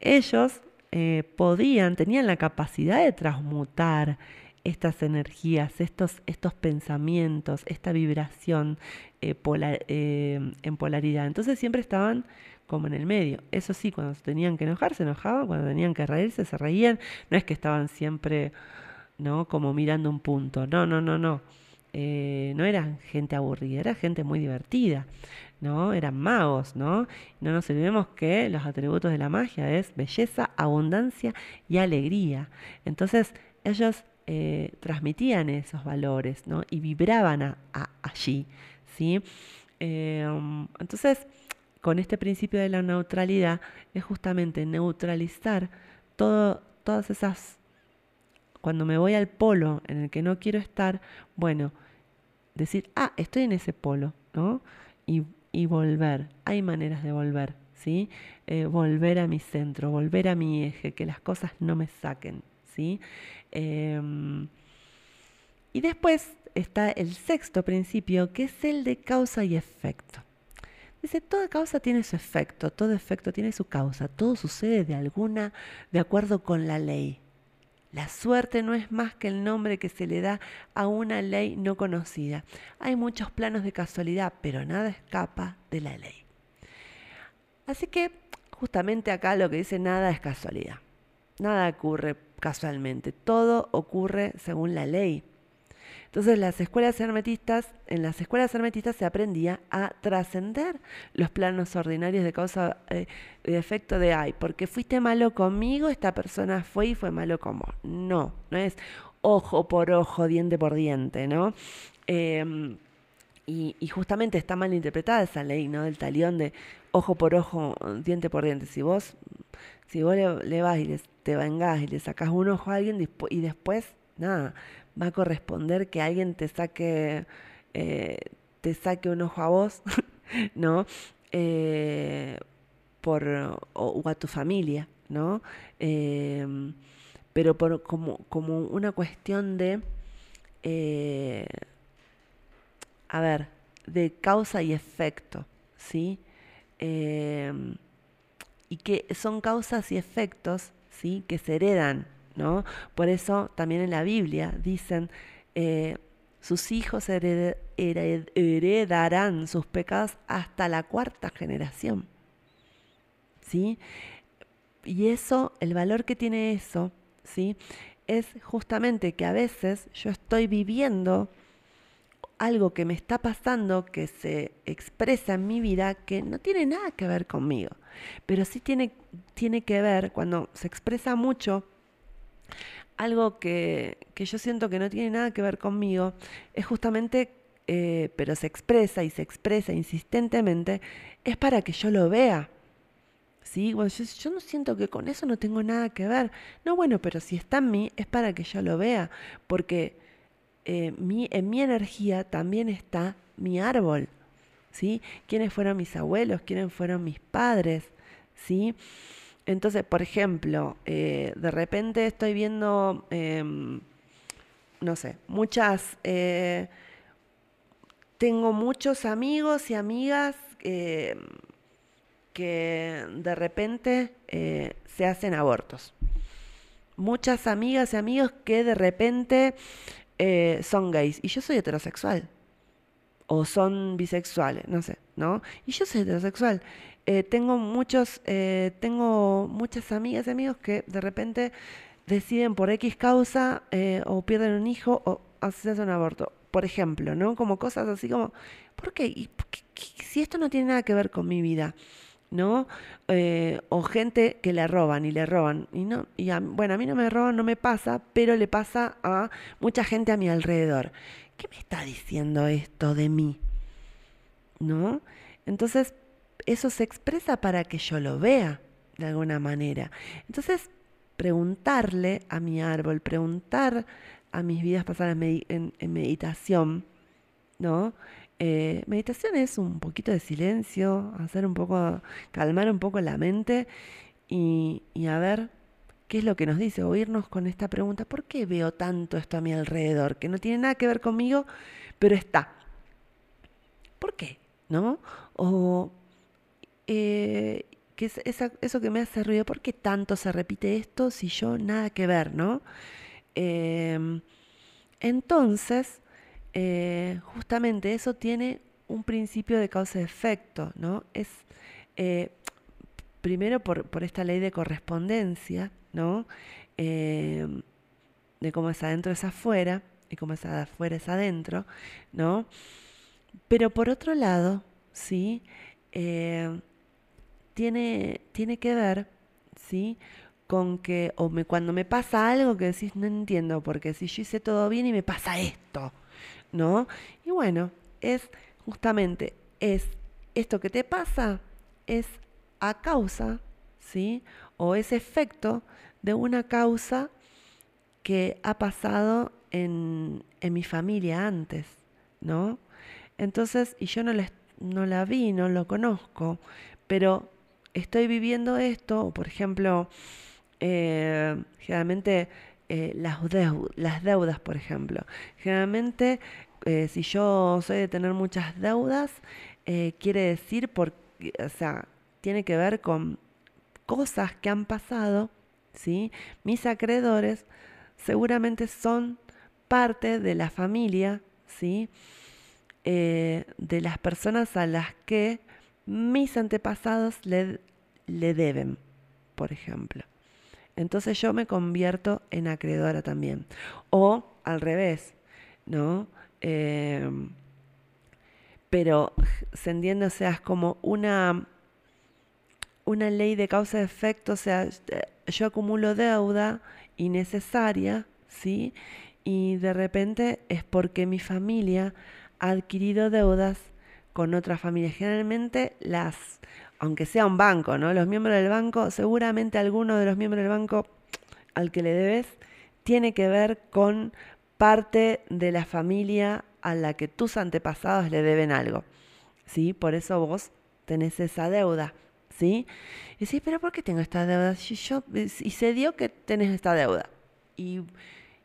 Ellos eh, podían, tenían la capacidad de transmutar estas energías, estos, estos pensamientos, esta vibración eh, eh, en polaridad. Entonces siempre estaban como en el medio. Eso sí, cuando tenían que enojar, se enojaban, cuando tenían que reírse, se reían. No es que estaban siempre, ¿no? Como mirando un punto. No, no, no, no. Eh, no eran gente aburrida, era gente muy divertida, ¿no? Eran magos, ¿no? No nos olvidemos que los atributos de la magia es belleza, abundancia y alegría. Entonces, ellos eh, transmitían esos valores, ¿no? Y vibraban allí, ¿sí? Eh, entonces, con este principio de la neutralidad es justamente neutralizar todo, todas esas... Cuando me voy al polo en el que no quiero estar, bueno, decir, ah, estoy en ese polo, ¿no? Y, volver, hay maneras de volver, ¿sí? Eh, volver a mi centro, volver a mi eje, que las cosas no me saquen, ¿sí? Em, y después está el sexto principio, que es el de causa y efecto. Dice, toda causa tiene su efecto, todo efecto tiene su causa, todo sucede de alguna, de acuerdo con la ley. La suerte no es más que el nombre que se le da a una ley no conocida. Hay muchos planos de casualidad, pero nada escapa de la ley. Así que justamente acá lo que dice nada es casualidad. Nada ocurre casualmente, todo ocurre según la ley. Entonces las escuelas hermetistas, en las escuelas hermetistas se aprendía a trascender los planos ordinarios de causa eh, de efecto de ay, porque fuiste malo conmigo, esta persona fue y fue malo como. No, no es ojo por ojo, diente por diente, ¿no? Em, y, y justamente está mal interpretada esa ley, ¿no? Del talión de ojo por ojo, diente por diente. Si vos, si vos le, vas y les, te vengás y le sacás un ojo a alguien y después, nada, va a corresponder que alguien te saque, eh, te saque un ojo a vos, ¿no? Eh, por, o, a tu familia, ¿no? Em, pero por, como, como una cuestión de, eh, a ver, de causa y efecto, ¿sí? Em, y que son causas y efectos, ¿sí? Que se heredan, Por eso también en la Biblia dicen, eh, sus hijos hered- hered- heredarán sus pecados hasta la cuarta generación, ¿sí? Y eso, el valor que tiene eso, ¿sí? Es justamente que a veces yo estoy viviendo algo que me está pasando, que se expresa en mi vida, que no tiene nada que ver conmigo. Pero sí tiene, tiene que ver, cuando se expresa mucho, algo que, que yo siento que no tiene nada que ver conmigo, es justamente, eh, pero se expresa y se expresa insistentemente, es para que yo lo vea. ¿sí? Bueno, yo, no siento que con eso no tengo nada que ver. No, bueno, pero si está en mí es para que yo lo vea, porque eh, mi- en mi energía también está mi árbol, ¿sí? ¿Quiénes fueron mis abuelos? ¿Quiénes fueron mis padres? ¿Sí? Entonces, por ejemplo, eh, de repente estoy viendo, em, no sé, muchas... eh, tengo muchos amigos y amigas que de repente eh, se hacen abortos. Muchas amigas y amigos que de repente eh, son gays y yo soy heterosexual. O son bisexuales, no sé, ¿no? Y yo soy heterosexual. Eh, tengo muchos, eh, tengo muchas amigas y amigos que de repente deciden por X causa eh, o pierden un hijo o hacen un aborto. Por ejemplo, ¿no? Como cosas así como, ¿por qué? ¿Y si esto no tiene nada que ver con mi vida, ¿no? O gente que le roban y le roban. Y no, y bueno, a mí no me roban, no me pasa, pero le pasa a mucha gente a mi alrededor. ¿Qué me está diciendo esto de mí? ¿No? Entonces, eso se expresa para que yo lo vea de alguna manera. Entonces, preguntarle a mi árbol, preguntar a mis vidas pasadas en meditación, ¿no? Eh, meditación es un poquito de silencio, hacer un poco, calmar un poco la mente y, y a ver qué es lo que nos dice, oírnos con esta pregunta, ¿por qué veo tanto esto a mi alrededor? Que no tiene nada que ver conmigo, pero está. ¿Por qué? ¿No? O eh, que es eso que me hace ruido, ¿por qué tanto se repite esto si yo nada que ver, ¿no? Em, entonces, eh, justamente eso tiene un principio de causa y efecto, ¿no? Es eh, primero por, por esta ley de correspondencia, ¿no? Em, de cómo es adentro es afuera y cómo es afuera es adentro, ¿no? Pero por otro lado, ¿sí? Tiene, tiene que ver, ¿sí? Con que, o me, cuando me pasa algo que decís, no entiendo, porque si yo hice todo bien y me pasa esto, ¿no? Y bueno, es justamente, es esto que te pasa, es a causa, ¿sí? O es efecto de una causa que ha pasado en, en mi familia antes, ¿no? Entonces, y yo no la, no la vi, no lo conozco, pero estoy viviendo esto, por ejemplo, eh, generalmente eh, las, las deudas, por ejemplo. Generalmente, eh, si yo soy de tener muchas deudas, quiere decir, por, o sea, tiene que ver con cosas que han pasado, ¿sí? Mis acreedores seguramente son parte de la familia, ¿sí? De las personas a las que mis antepasados le, le deben, por ejemplo. Entonces yo me convierto en acreedora también. O al revés, ¿no? Eh, pero se o sea, es como una, una ley de causa y efecto, o sea, yo acumulo deuda innecesaria, ¿sí? Y de repente es porque mi familia adquirido deudas con otras familias. Generalmente las, aunque sea un banco, ¿no? Los miembros del banco, seguramente alguno de los miembros del banco al que le debes tiene que ver con parte de la familia a la que tus antepasados le deben algo. ¿Sí? Por eso vos tenés esa deuda. ¿Sí? Y decís, pero ¿por qué tengo esta deuda? Si yo, y se dio que tenés esta deuda. Y,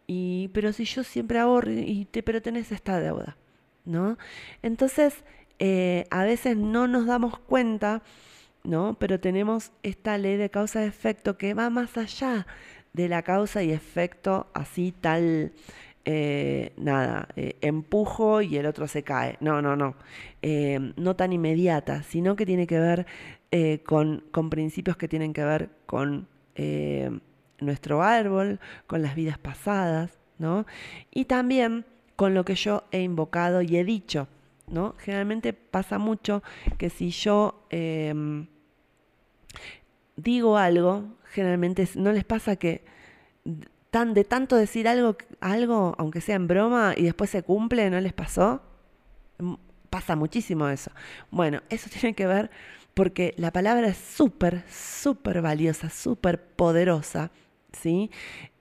y, pero si yo siempre ahorro, y te, pero tenés esta deuda. ¿No? Entonces, eh, a veces no nos damos cuenta, ¿no? Pero tenemos esta ley de causa-efecto que va más allá de la causa y efecto así tal, eh, nada, eh, empujo y el otro se cae. No, no, no. no tan inmediata, sino que tiene que ver con, con, principios que tienen que ver con nuestro árbol, con las vidas pasadas, ¿no? Y también con lo que yo he invocado y he dicho. ¿No? Generalmente pasa mucho que si yo em, digo algo, generalmente no les pasa que tan, de tanto decir algo, algo, aunque sea en broma, y después se cumple, ¿no les pasó? Pasa muchísimo eso. Bueno, eso tiene que ver porque la palabra es súper, súper valiosa, súper poderosa, ¿sí?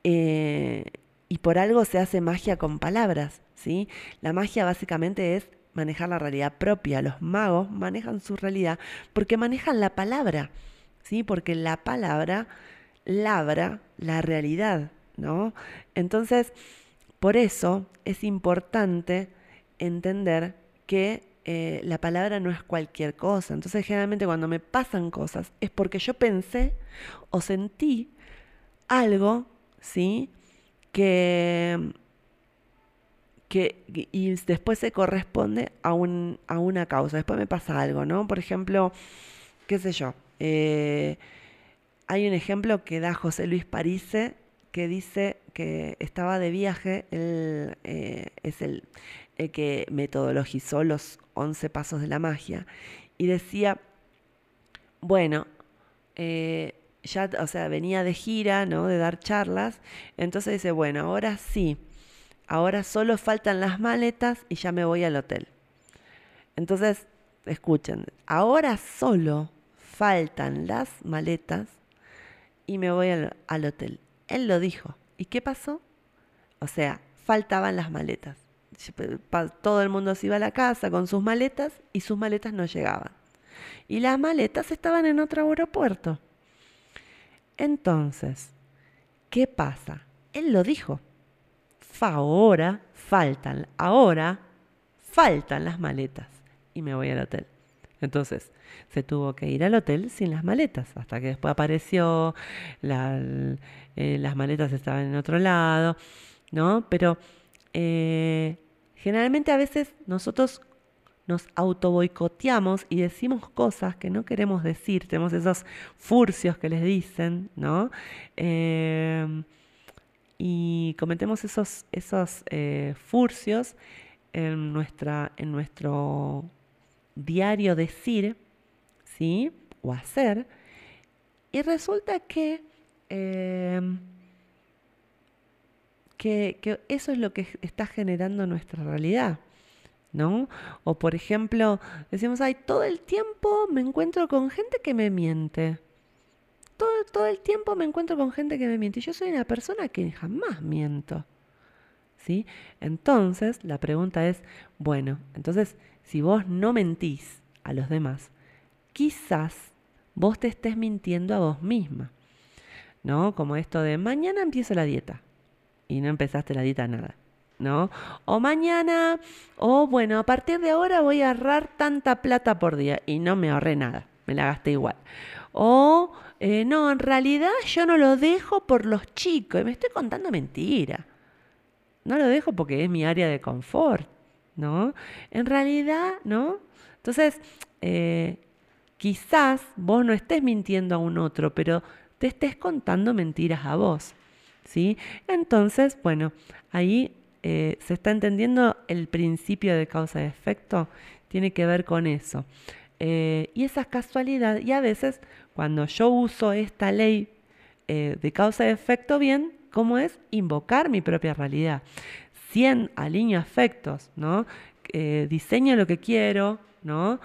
Eh, y por algo se hace magia con palabras, ¿sí? La magia básicamente es manejar la realidad propia. Los magos manejan su realidad porque manejan la palabra, ¿sí? Porque la palabra labra la realidad, ¿no? Entonces, por eso es importante entender que eh, la palabra no es cualquier cosa. Entonces, generalmente cuando me pasan cosas es porque yo pensé o sentí algo, ¿sí? Que y después se corresponde a, un, a una causa. Después me pasa algo, ¿no? Por ejemplo, qué sé yo, eh, hay un ejemplo que da José Luis Parise que dice que estaba de viaje, él eh, es el, que metodologizó los 11 pasos de la magia, y decía, bueno, eh, ya, o sea, venía de gira, ¿no? De dar charlas, entonces dice, bueno, ahora sí, ahora solo faltan las maletas y ya me voy al hotel. Entonces, escuchen, ahora solo faltan las maletas y me voy al, hotel. Él lo dijo. ¿Y qué pasó? O sea, faltaban las maletas. Todo el mundo se iba a la casa con sus maletas y sus maletas no llegaban. Y las maletas estaban en otro aeropuerto. Entonces, ¿qué pasa? Él lo dijo ahora faltan, ahora faltan las maletas y me voy al hotel. Entonces, se tuvo que ir al hotel sin las maletas, hasta que después apareció, eh, las maletas estaban en otro lado, ¿no? Pero eh, generalmente a veces nosotros nos autoboicoteamos y decimos cosas que no queremos decir, tenemos esos furcios que les dicen, ¿no? Eh, y cometemos esos, esos eh, furcios en, nuestra, en nuestro diario decir, ¿sí? O hacer. Y resulta que, em, que, que, eso es lo que está generando nuestra realidad. ¿No? O por ejemplo, decimos, ay, todo el tiempo me encuentro con gente que me miente todo, el tiempo me encuentro con gente que me miente. Yo soy una persona que jamás miento. ¿Sí? Entonces, la pregunta es, bueno, entonces, si vos no mentís a los demás, quizás vos te estés mintiendo a vos misma. ¿No? Como esto de mañana empiezo la dieta y no empezaste la dieta nada. ¿No? O mañana, o bueno, a partir de ahora voy a ahorrar tanta plata por día y no me ahorré nada, me la gasté igual. O eh, no, en realidad yo no lo dejo por los chicos, y me estoy contando mentira. No lo dejo porque es mi área de confort, ¿no? En realidad, ¿no? Entonces, eh, quizás vos no estés mintiendo a un otro, pero te estés contando mentiras a vos, ¿sí? Entonces, bueno, ahí eh, se está entendiendo el principio de causa y efecto, tiene que ver con eso. y esa casualidad, y a veces cuando yo uso esta ley eh, de causa y efecto bien, ¿cómo es? Invocar mi propia realidad. 100 alineo efectos, ¿no? eh, diseño lo que quiero, ¿no?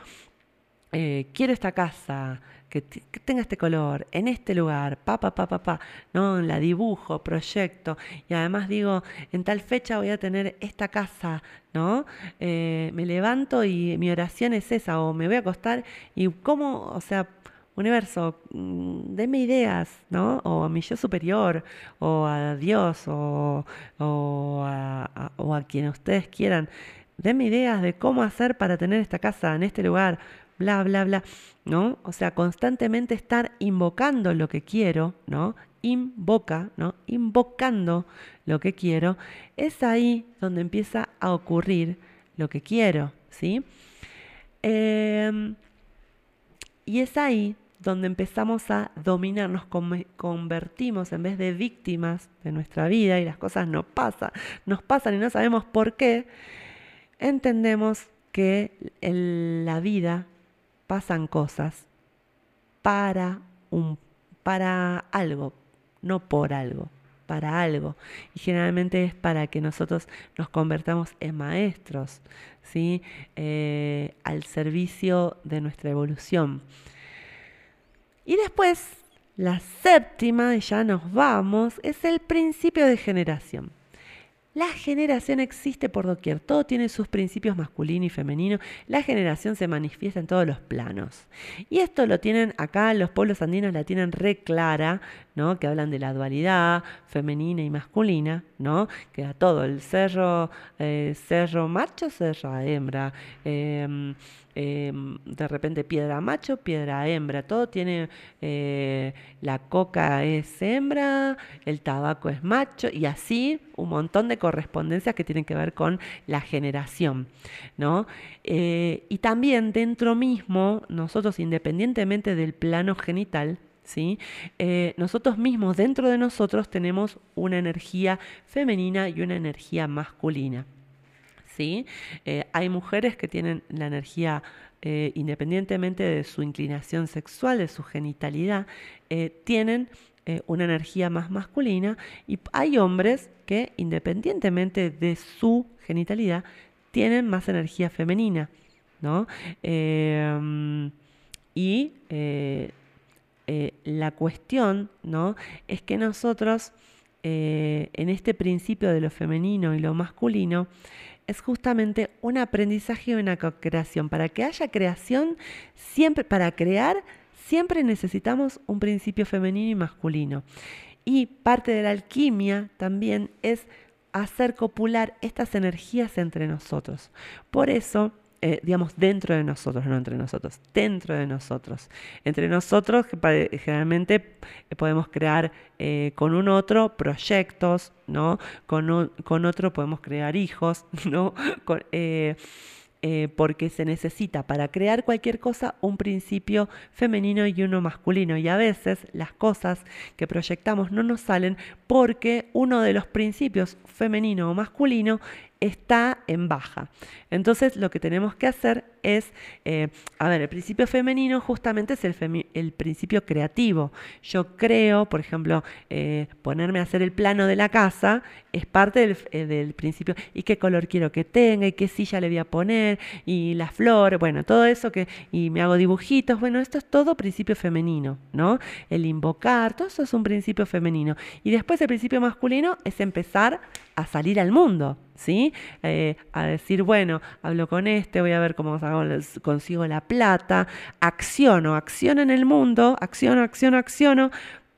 Eh, quiero esta casa, que, tenga este color, en este lugar, pa, pa, pa, pa, pa, ¿no? La dibujo, proyecto, y además digo, en tal fecha voy a tener esta casa, ¿no? Me levanto y mi oración es esa, o me voy a acostar y cómo, o sea, universo, mm, denme ideas, ¿no? O a mi yo superior, o a Dios, o, o, a, o a quien ustedes quieran. Denme ideas de cómo hacer para tener esta casa en este lugar, bla, bla, bla, ¿no? O sea, constantemente estar invocando lo que quiero, ¿no? Invoca, ¿no? Invocando lo que quiero, es ahí donde empieza a ocurrir lo que quiero, ¿sí? Em, y es ahí donde empezamos a dominar, nos convertimos en vez de víctimas de nuestra vida y las cosas no pasan, nos pasan y no sabemos por qué, entendemos que en la vida pasan cosas para, un, para algo, no por algo, para algo. Y generalmente es para que nosotros nos convertamos en maestros, ¿sí? Eh, al servicio de nuestra evolución. Y después, la séptima, y ya nos vamos, es el principio de generación. La generación existe por doquier, todo tiene sus principios masculino y femenino, la generación se manifiesta en todos los planos. Y esto lo tienen acá, los pueblos andinos la tienen re clara, que hablan de la dualidad femenina y masculina, ¿no? que a todo, el cerro, eh, cerro macho, cerro hembra. Em, Em, de repente piedra macho, piedra hembra, todo tiene, eh, la coca es hembra, el tabaco es macho y así un montón de correspondencias que tienen que ver con la generación. Eh, y también dentro mismo, nosotros independientemente del plano genital, ¿Sí? Eh, nosotros mismos, dentro de nosotros, tenemos una energía femenina y una energía masculina. ¿sí? Eh, hay mujeres que tienen la energía, eh, independientemente de su inclinación sexual, de su genitalidad, tienen una energía más masculina y hay hombres que, independientemente de su genitalidad, tienen más energía femenina, ¿no? y la cuestión, ¿no? Es que nosotros, en este principio de lo femenino y lo masculino, es justamente un aprendizaje y una creación. Para que haya creación, siempre, para crear, siempre necesitamos un principio femenino y masculino. Y parte de la alquimia también es hacer copular estas energías entre nosotros. Por eso, eh, digamos, dentro de nosotros, no entre nosotros, dentro de nosotros. Entre nosotros, generalmente eh, podemos crear eh, con un otro proyectos, ¿no? Con, con otro podemos crear hijos, ¿no? porque se necesita para crear cualquier cosa un principio femenino y uno masculino. Y a veces las cosas que proyectamos no nos salen porque uno de los principios femenino o masculino está en baja. Entonces lo que tenemos que hacer es, eh, a ver, el principio femenino justamente es el, el principio creativo. Yo creo, por ejemplo, eh, ponerme a hacer el plano de la casa es parte del, eh, del, principio, y qué color quiero que tenga, y qué silla le voy a poner, y la flor, bueno, todo eso que, y me hago dibujitos, bueno, esto es todo principio femenino, ¿no? El invocar, todo eso es un principio femenino. Y después el principio masculino es empezar a salir al mundo, ¿sí? Eh, a decir, bueno, hablo con este, voy a ver cómo consigo la plata, acciono, acciono en el mundo, acciono, acciono, acciono,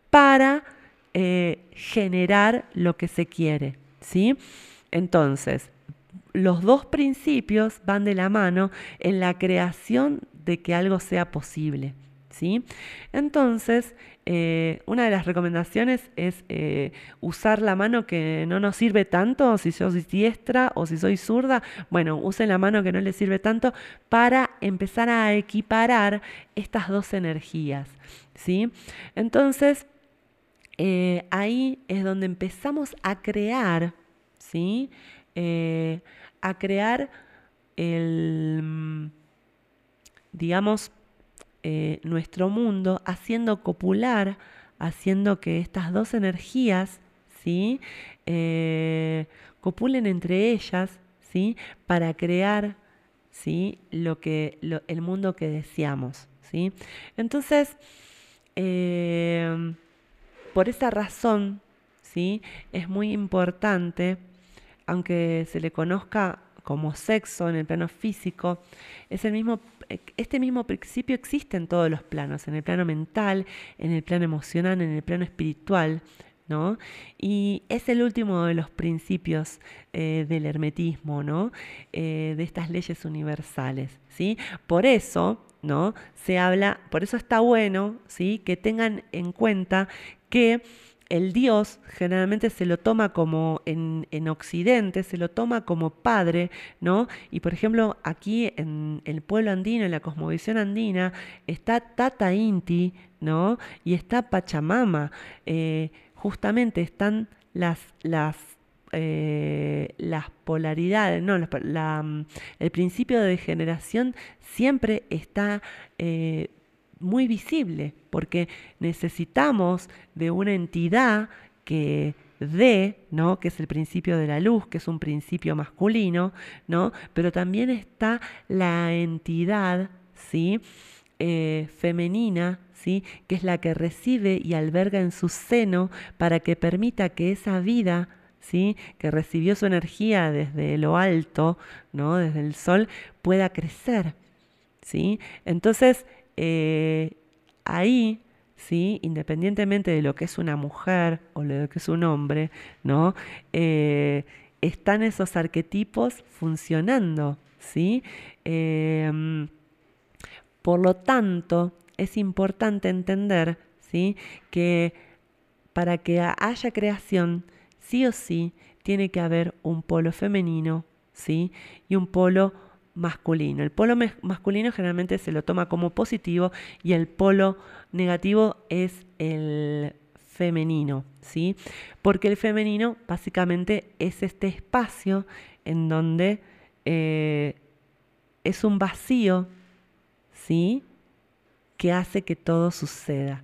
para eh, generar lo que se quiere, ¿sí? Entonces, los dos principios van de la mano en la creación de que algo sea posible. ¿sí? Entonces, eh, una de las recomendaciones es eh, usar la mano que no nos sirve tanto, si soy diestra o si soy zurda, bueno, usen la mano que no les sirve tanto para empezar a equiparar estas dos energías, ¿sí? Entonces, eh, ahí es donde empezamos a crear, ¿sí? a crear el, digamos, eh, nuestro mundo haciendo copular, haciendo que estas dos energías ¿sí? Eh, copulen entre ellas, ¿sí? Para crear, ¿sí? Lo que, el mundo que deseamos, ¿sí? Entonces, eh, por esa razón, ¿sí? Es muy importante, aunque se le conozca como sexo en el plano físico, es el mismo, este mismo principio existe en todos los planos, en el plano mental, en el plano emocional, en el plano espiritual, ¿no? Y es el último de los principios eh, del hermetismo, ¿no? Eh, de estas leyes universales, ¿sí? Por eso, ¿no? Se habla, por eso está bueno, ¿sí? Que tengan en cuenta que el Dios generalmente se lo toma como en, Occidente, se lo toma como padre, ¿no? Y por ejemplo, aquí en el pueblo andino, en la cosmovisión andina, está Tata Inti, ¿no? Y está Pachamama. Eh, justamente están las, las eh, las polaridades, no, el principio de degeneración siempre está eh, muy visible, porque necesitamos de una entidad que dé, ¿no? que es el principio de la luz, que es un principio masculino, ¿no? pero también está la entidad ¿sí? Eh, femenina, ¿sí? que es la que recibe y alberga en su seno para que permita que esa vida ¿Sí? que recibió su energía desde lo alto, ¿no? desde el sol, pueda crecer. ¿sí? Entonces, eh, ahí, ¿sí? independientemente de lo que es una mujer o lo que es un hombre, ¿no? Eh, están esos arquetipos funcionando. ¿sí? Em, por lo tanto, es importante entender ¿sí? que para que haya creación, sí o sí, tiene que haber un polo femenino ¿sí? y un polo masculino. El polo masculino generalmente se lo toma como positivo y el polo negativo es el femenino, ¿sí? Porque el femenino básicamente es este espacio en donde eh, es un vacío, ¿sí? Que hace que todo suceda,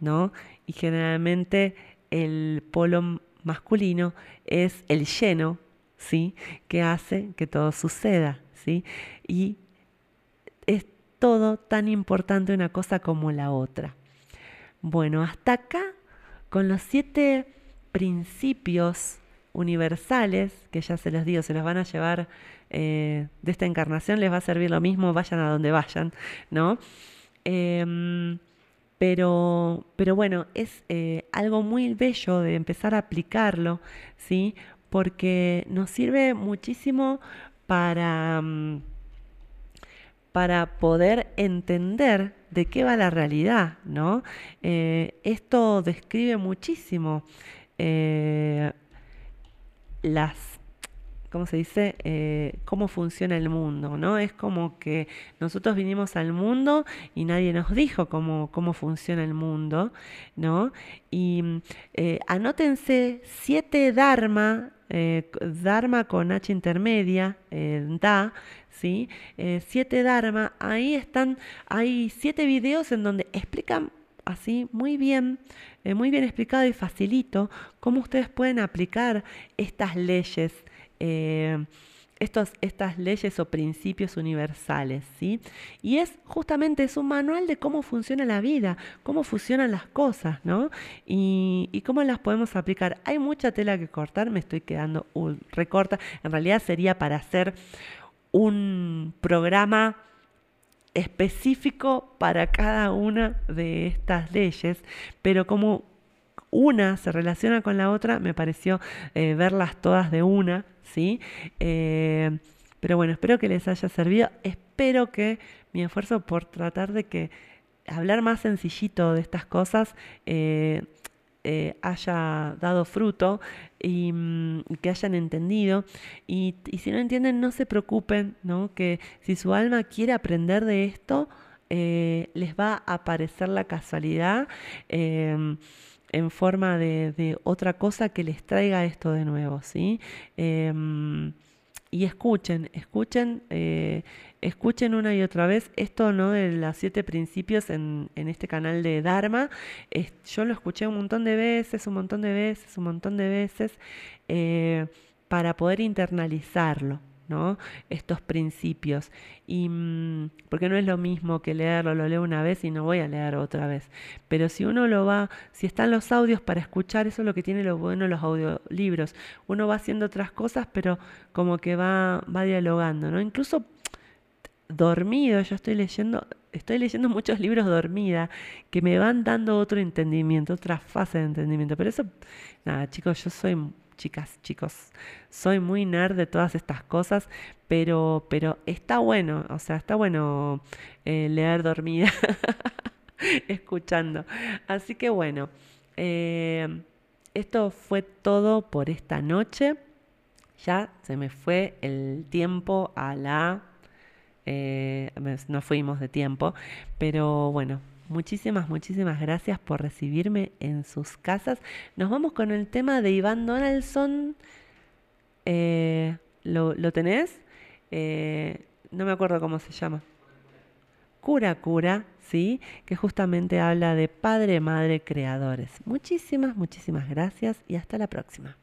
¿no? Y generalmente el polo masculino es el lleno, ¿sí? Que hace que todo suceda, Y es todo tan importante una cosa como la otra. Bueno, hasta acá con los siete principios universales, que ya se los digo, se los van a llevar eh, de esta encarnación, les va a servir lo mismo, vayan a donde vayan, ¿no? Em, pero, pero bueno, es eh, algo muy bello de empezar a aplicarlo, ¿sí? Porque nos sirve muchísimo para, mm, para poder entender de qué va la realidad, ¿no? Eh, esto describe muchísimo eh, las ¿cómo se dice? Eh, cómo funciona el mundo, ¿no? Es como que nosotros vinimos al mundo y nadie nos dijo cómo, cómo funciona el mundo, ¿no? Y anótense siete dharma eh, Dharma con H intermedia, eh, Da, ¿sí? Eh, siete Dharma, ahí están, hay siete videos en donde explican así muy bien, muy bien explicado y facilito cómo ustedes pueden aplicar estas leyes estos, estas leyes o principios universales, ¿sí? Y es justamente es un manual de cómo funciona la vida, cómo funcionan las cosas, ¿no? Y, cómo las podemos aplicar. Hay mucha tela que cortar, me estoy quedando un recorta. En realidad sería para hacer un programa específico para cada una de estas leyes, pero como una se relaciona con la otra, me pareció eh, verlas todas de una, ¿sí? Eh, pero bueno, espero que les haya servido. Espero que mi esfuerzo por tratar de que hablar más sencillito de estas cosas eh, eh, haya dado fruto y, mm, que hayan entendido. Y, si no entienden, no se preocupen, ¿no? Que si su alma quiere aprender de esto, les va a aparecer la casualidad en forma de, otra cosa que les traiga esto de nuevo, ¿sí? Em, y escuchen, escuchen, eh, escuchen una y otra vez esto, ¿no? De los siete principios en, este canal de Dharma. yo lo escuché un montón de veces, un montón de veces, un montón de veces. Eh, para poder internalizarlo. ¿No? estos principios. Y, mm, porque no es lo mismo que leerlo, lo leo una vez y no voy a leer otra vez. Pero si uno lo va, si están los audios para escuchar, eso es lo que tiene lo bueno los audiolibros. Uno va haciendo otras cosas, pero como que va, va dialogando, ¿no? Incluso dormido, yo estoy leyendo, estoy leyendo muchos libros dormida que me van dando otro entendimiento, otra fase de entendimiento. Pero eso, nada, chicos, yo soy chicas, chicos. Soy muy nerd de todas estas cosas, pero, pero está bueno, o sea, está bueno eh, leer dormida, escuchando. Así que bueno, eh, esto fue todo por esta noche. Ya se me fue el tiempo a la... Eh, nos fuimos de tiempo, pero bueno, Muchísimas, muchísimas gracias por recibirme en sus casas. Nos vamos con el tema de Iván Donaldson. Eh, ¿lo, tenés? Eh, no me acuerdo cómo se llama. Cura Cura, ¿sí? Que justamente habla de padre, madre, creadores. Muchísimas, muchísimas gracias y hasta la próxima.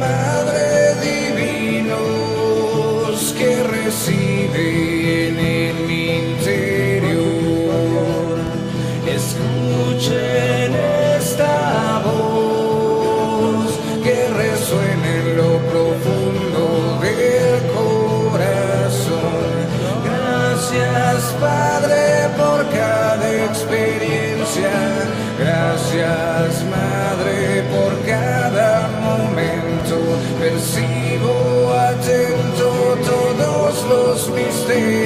my see.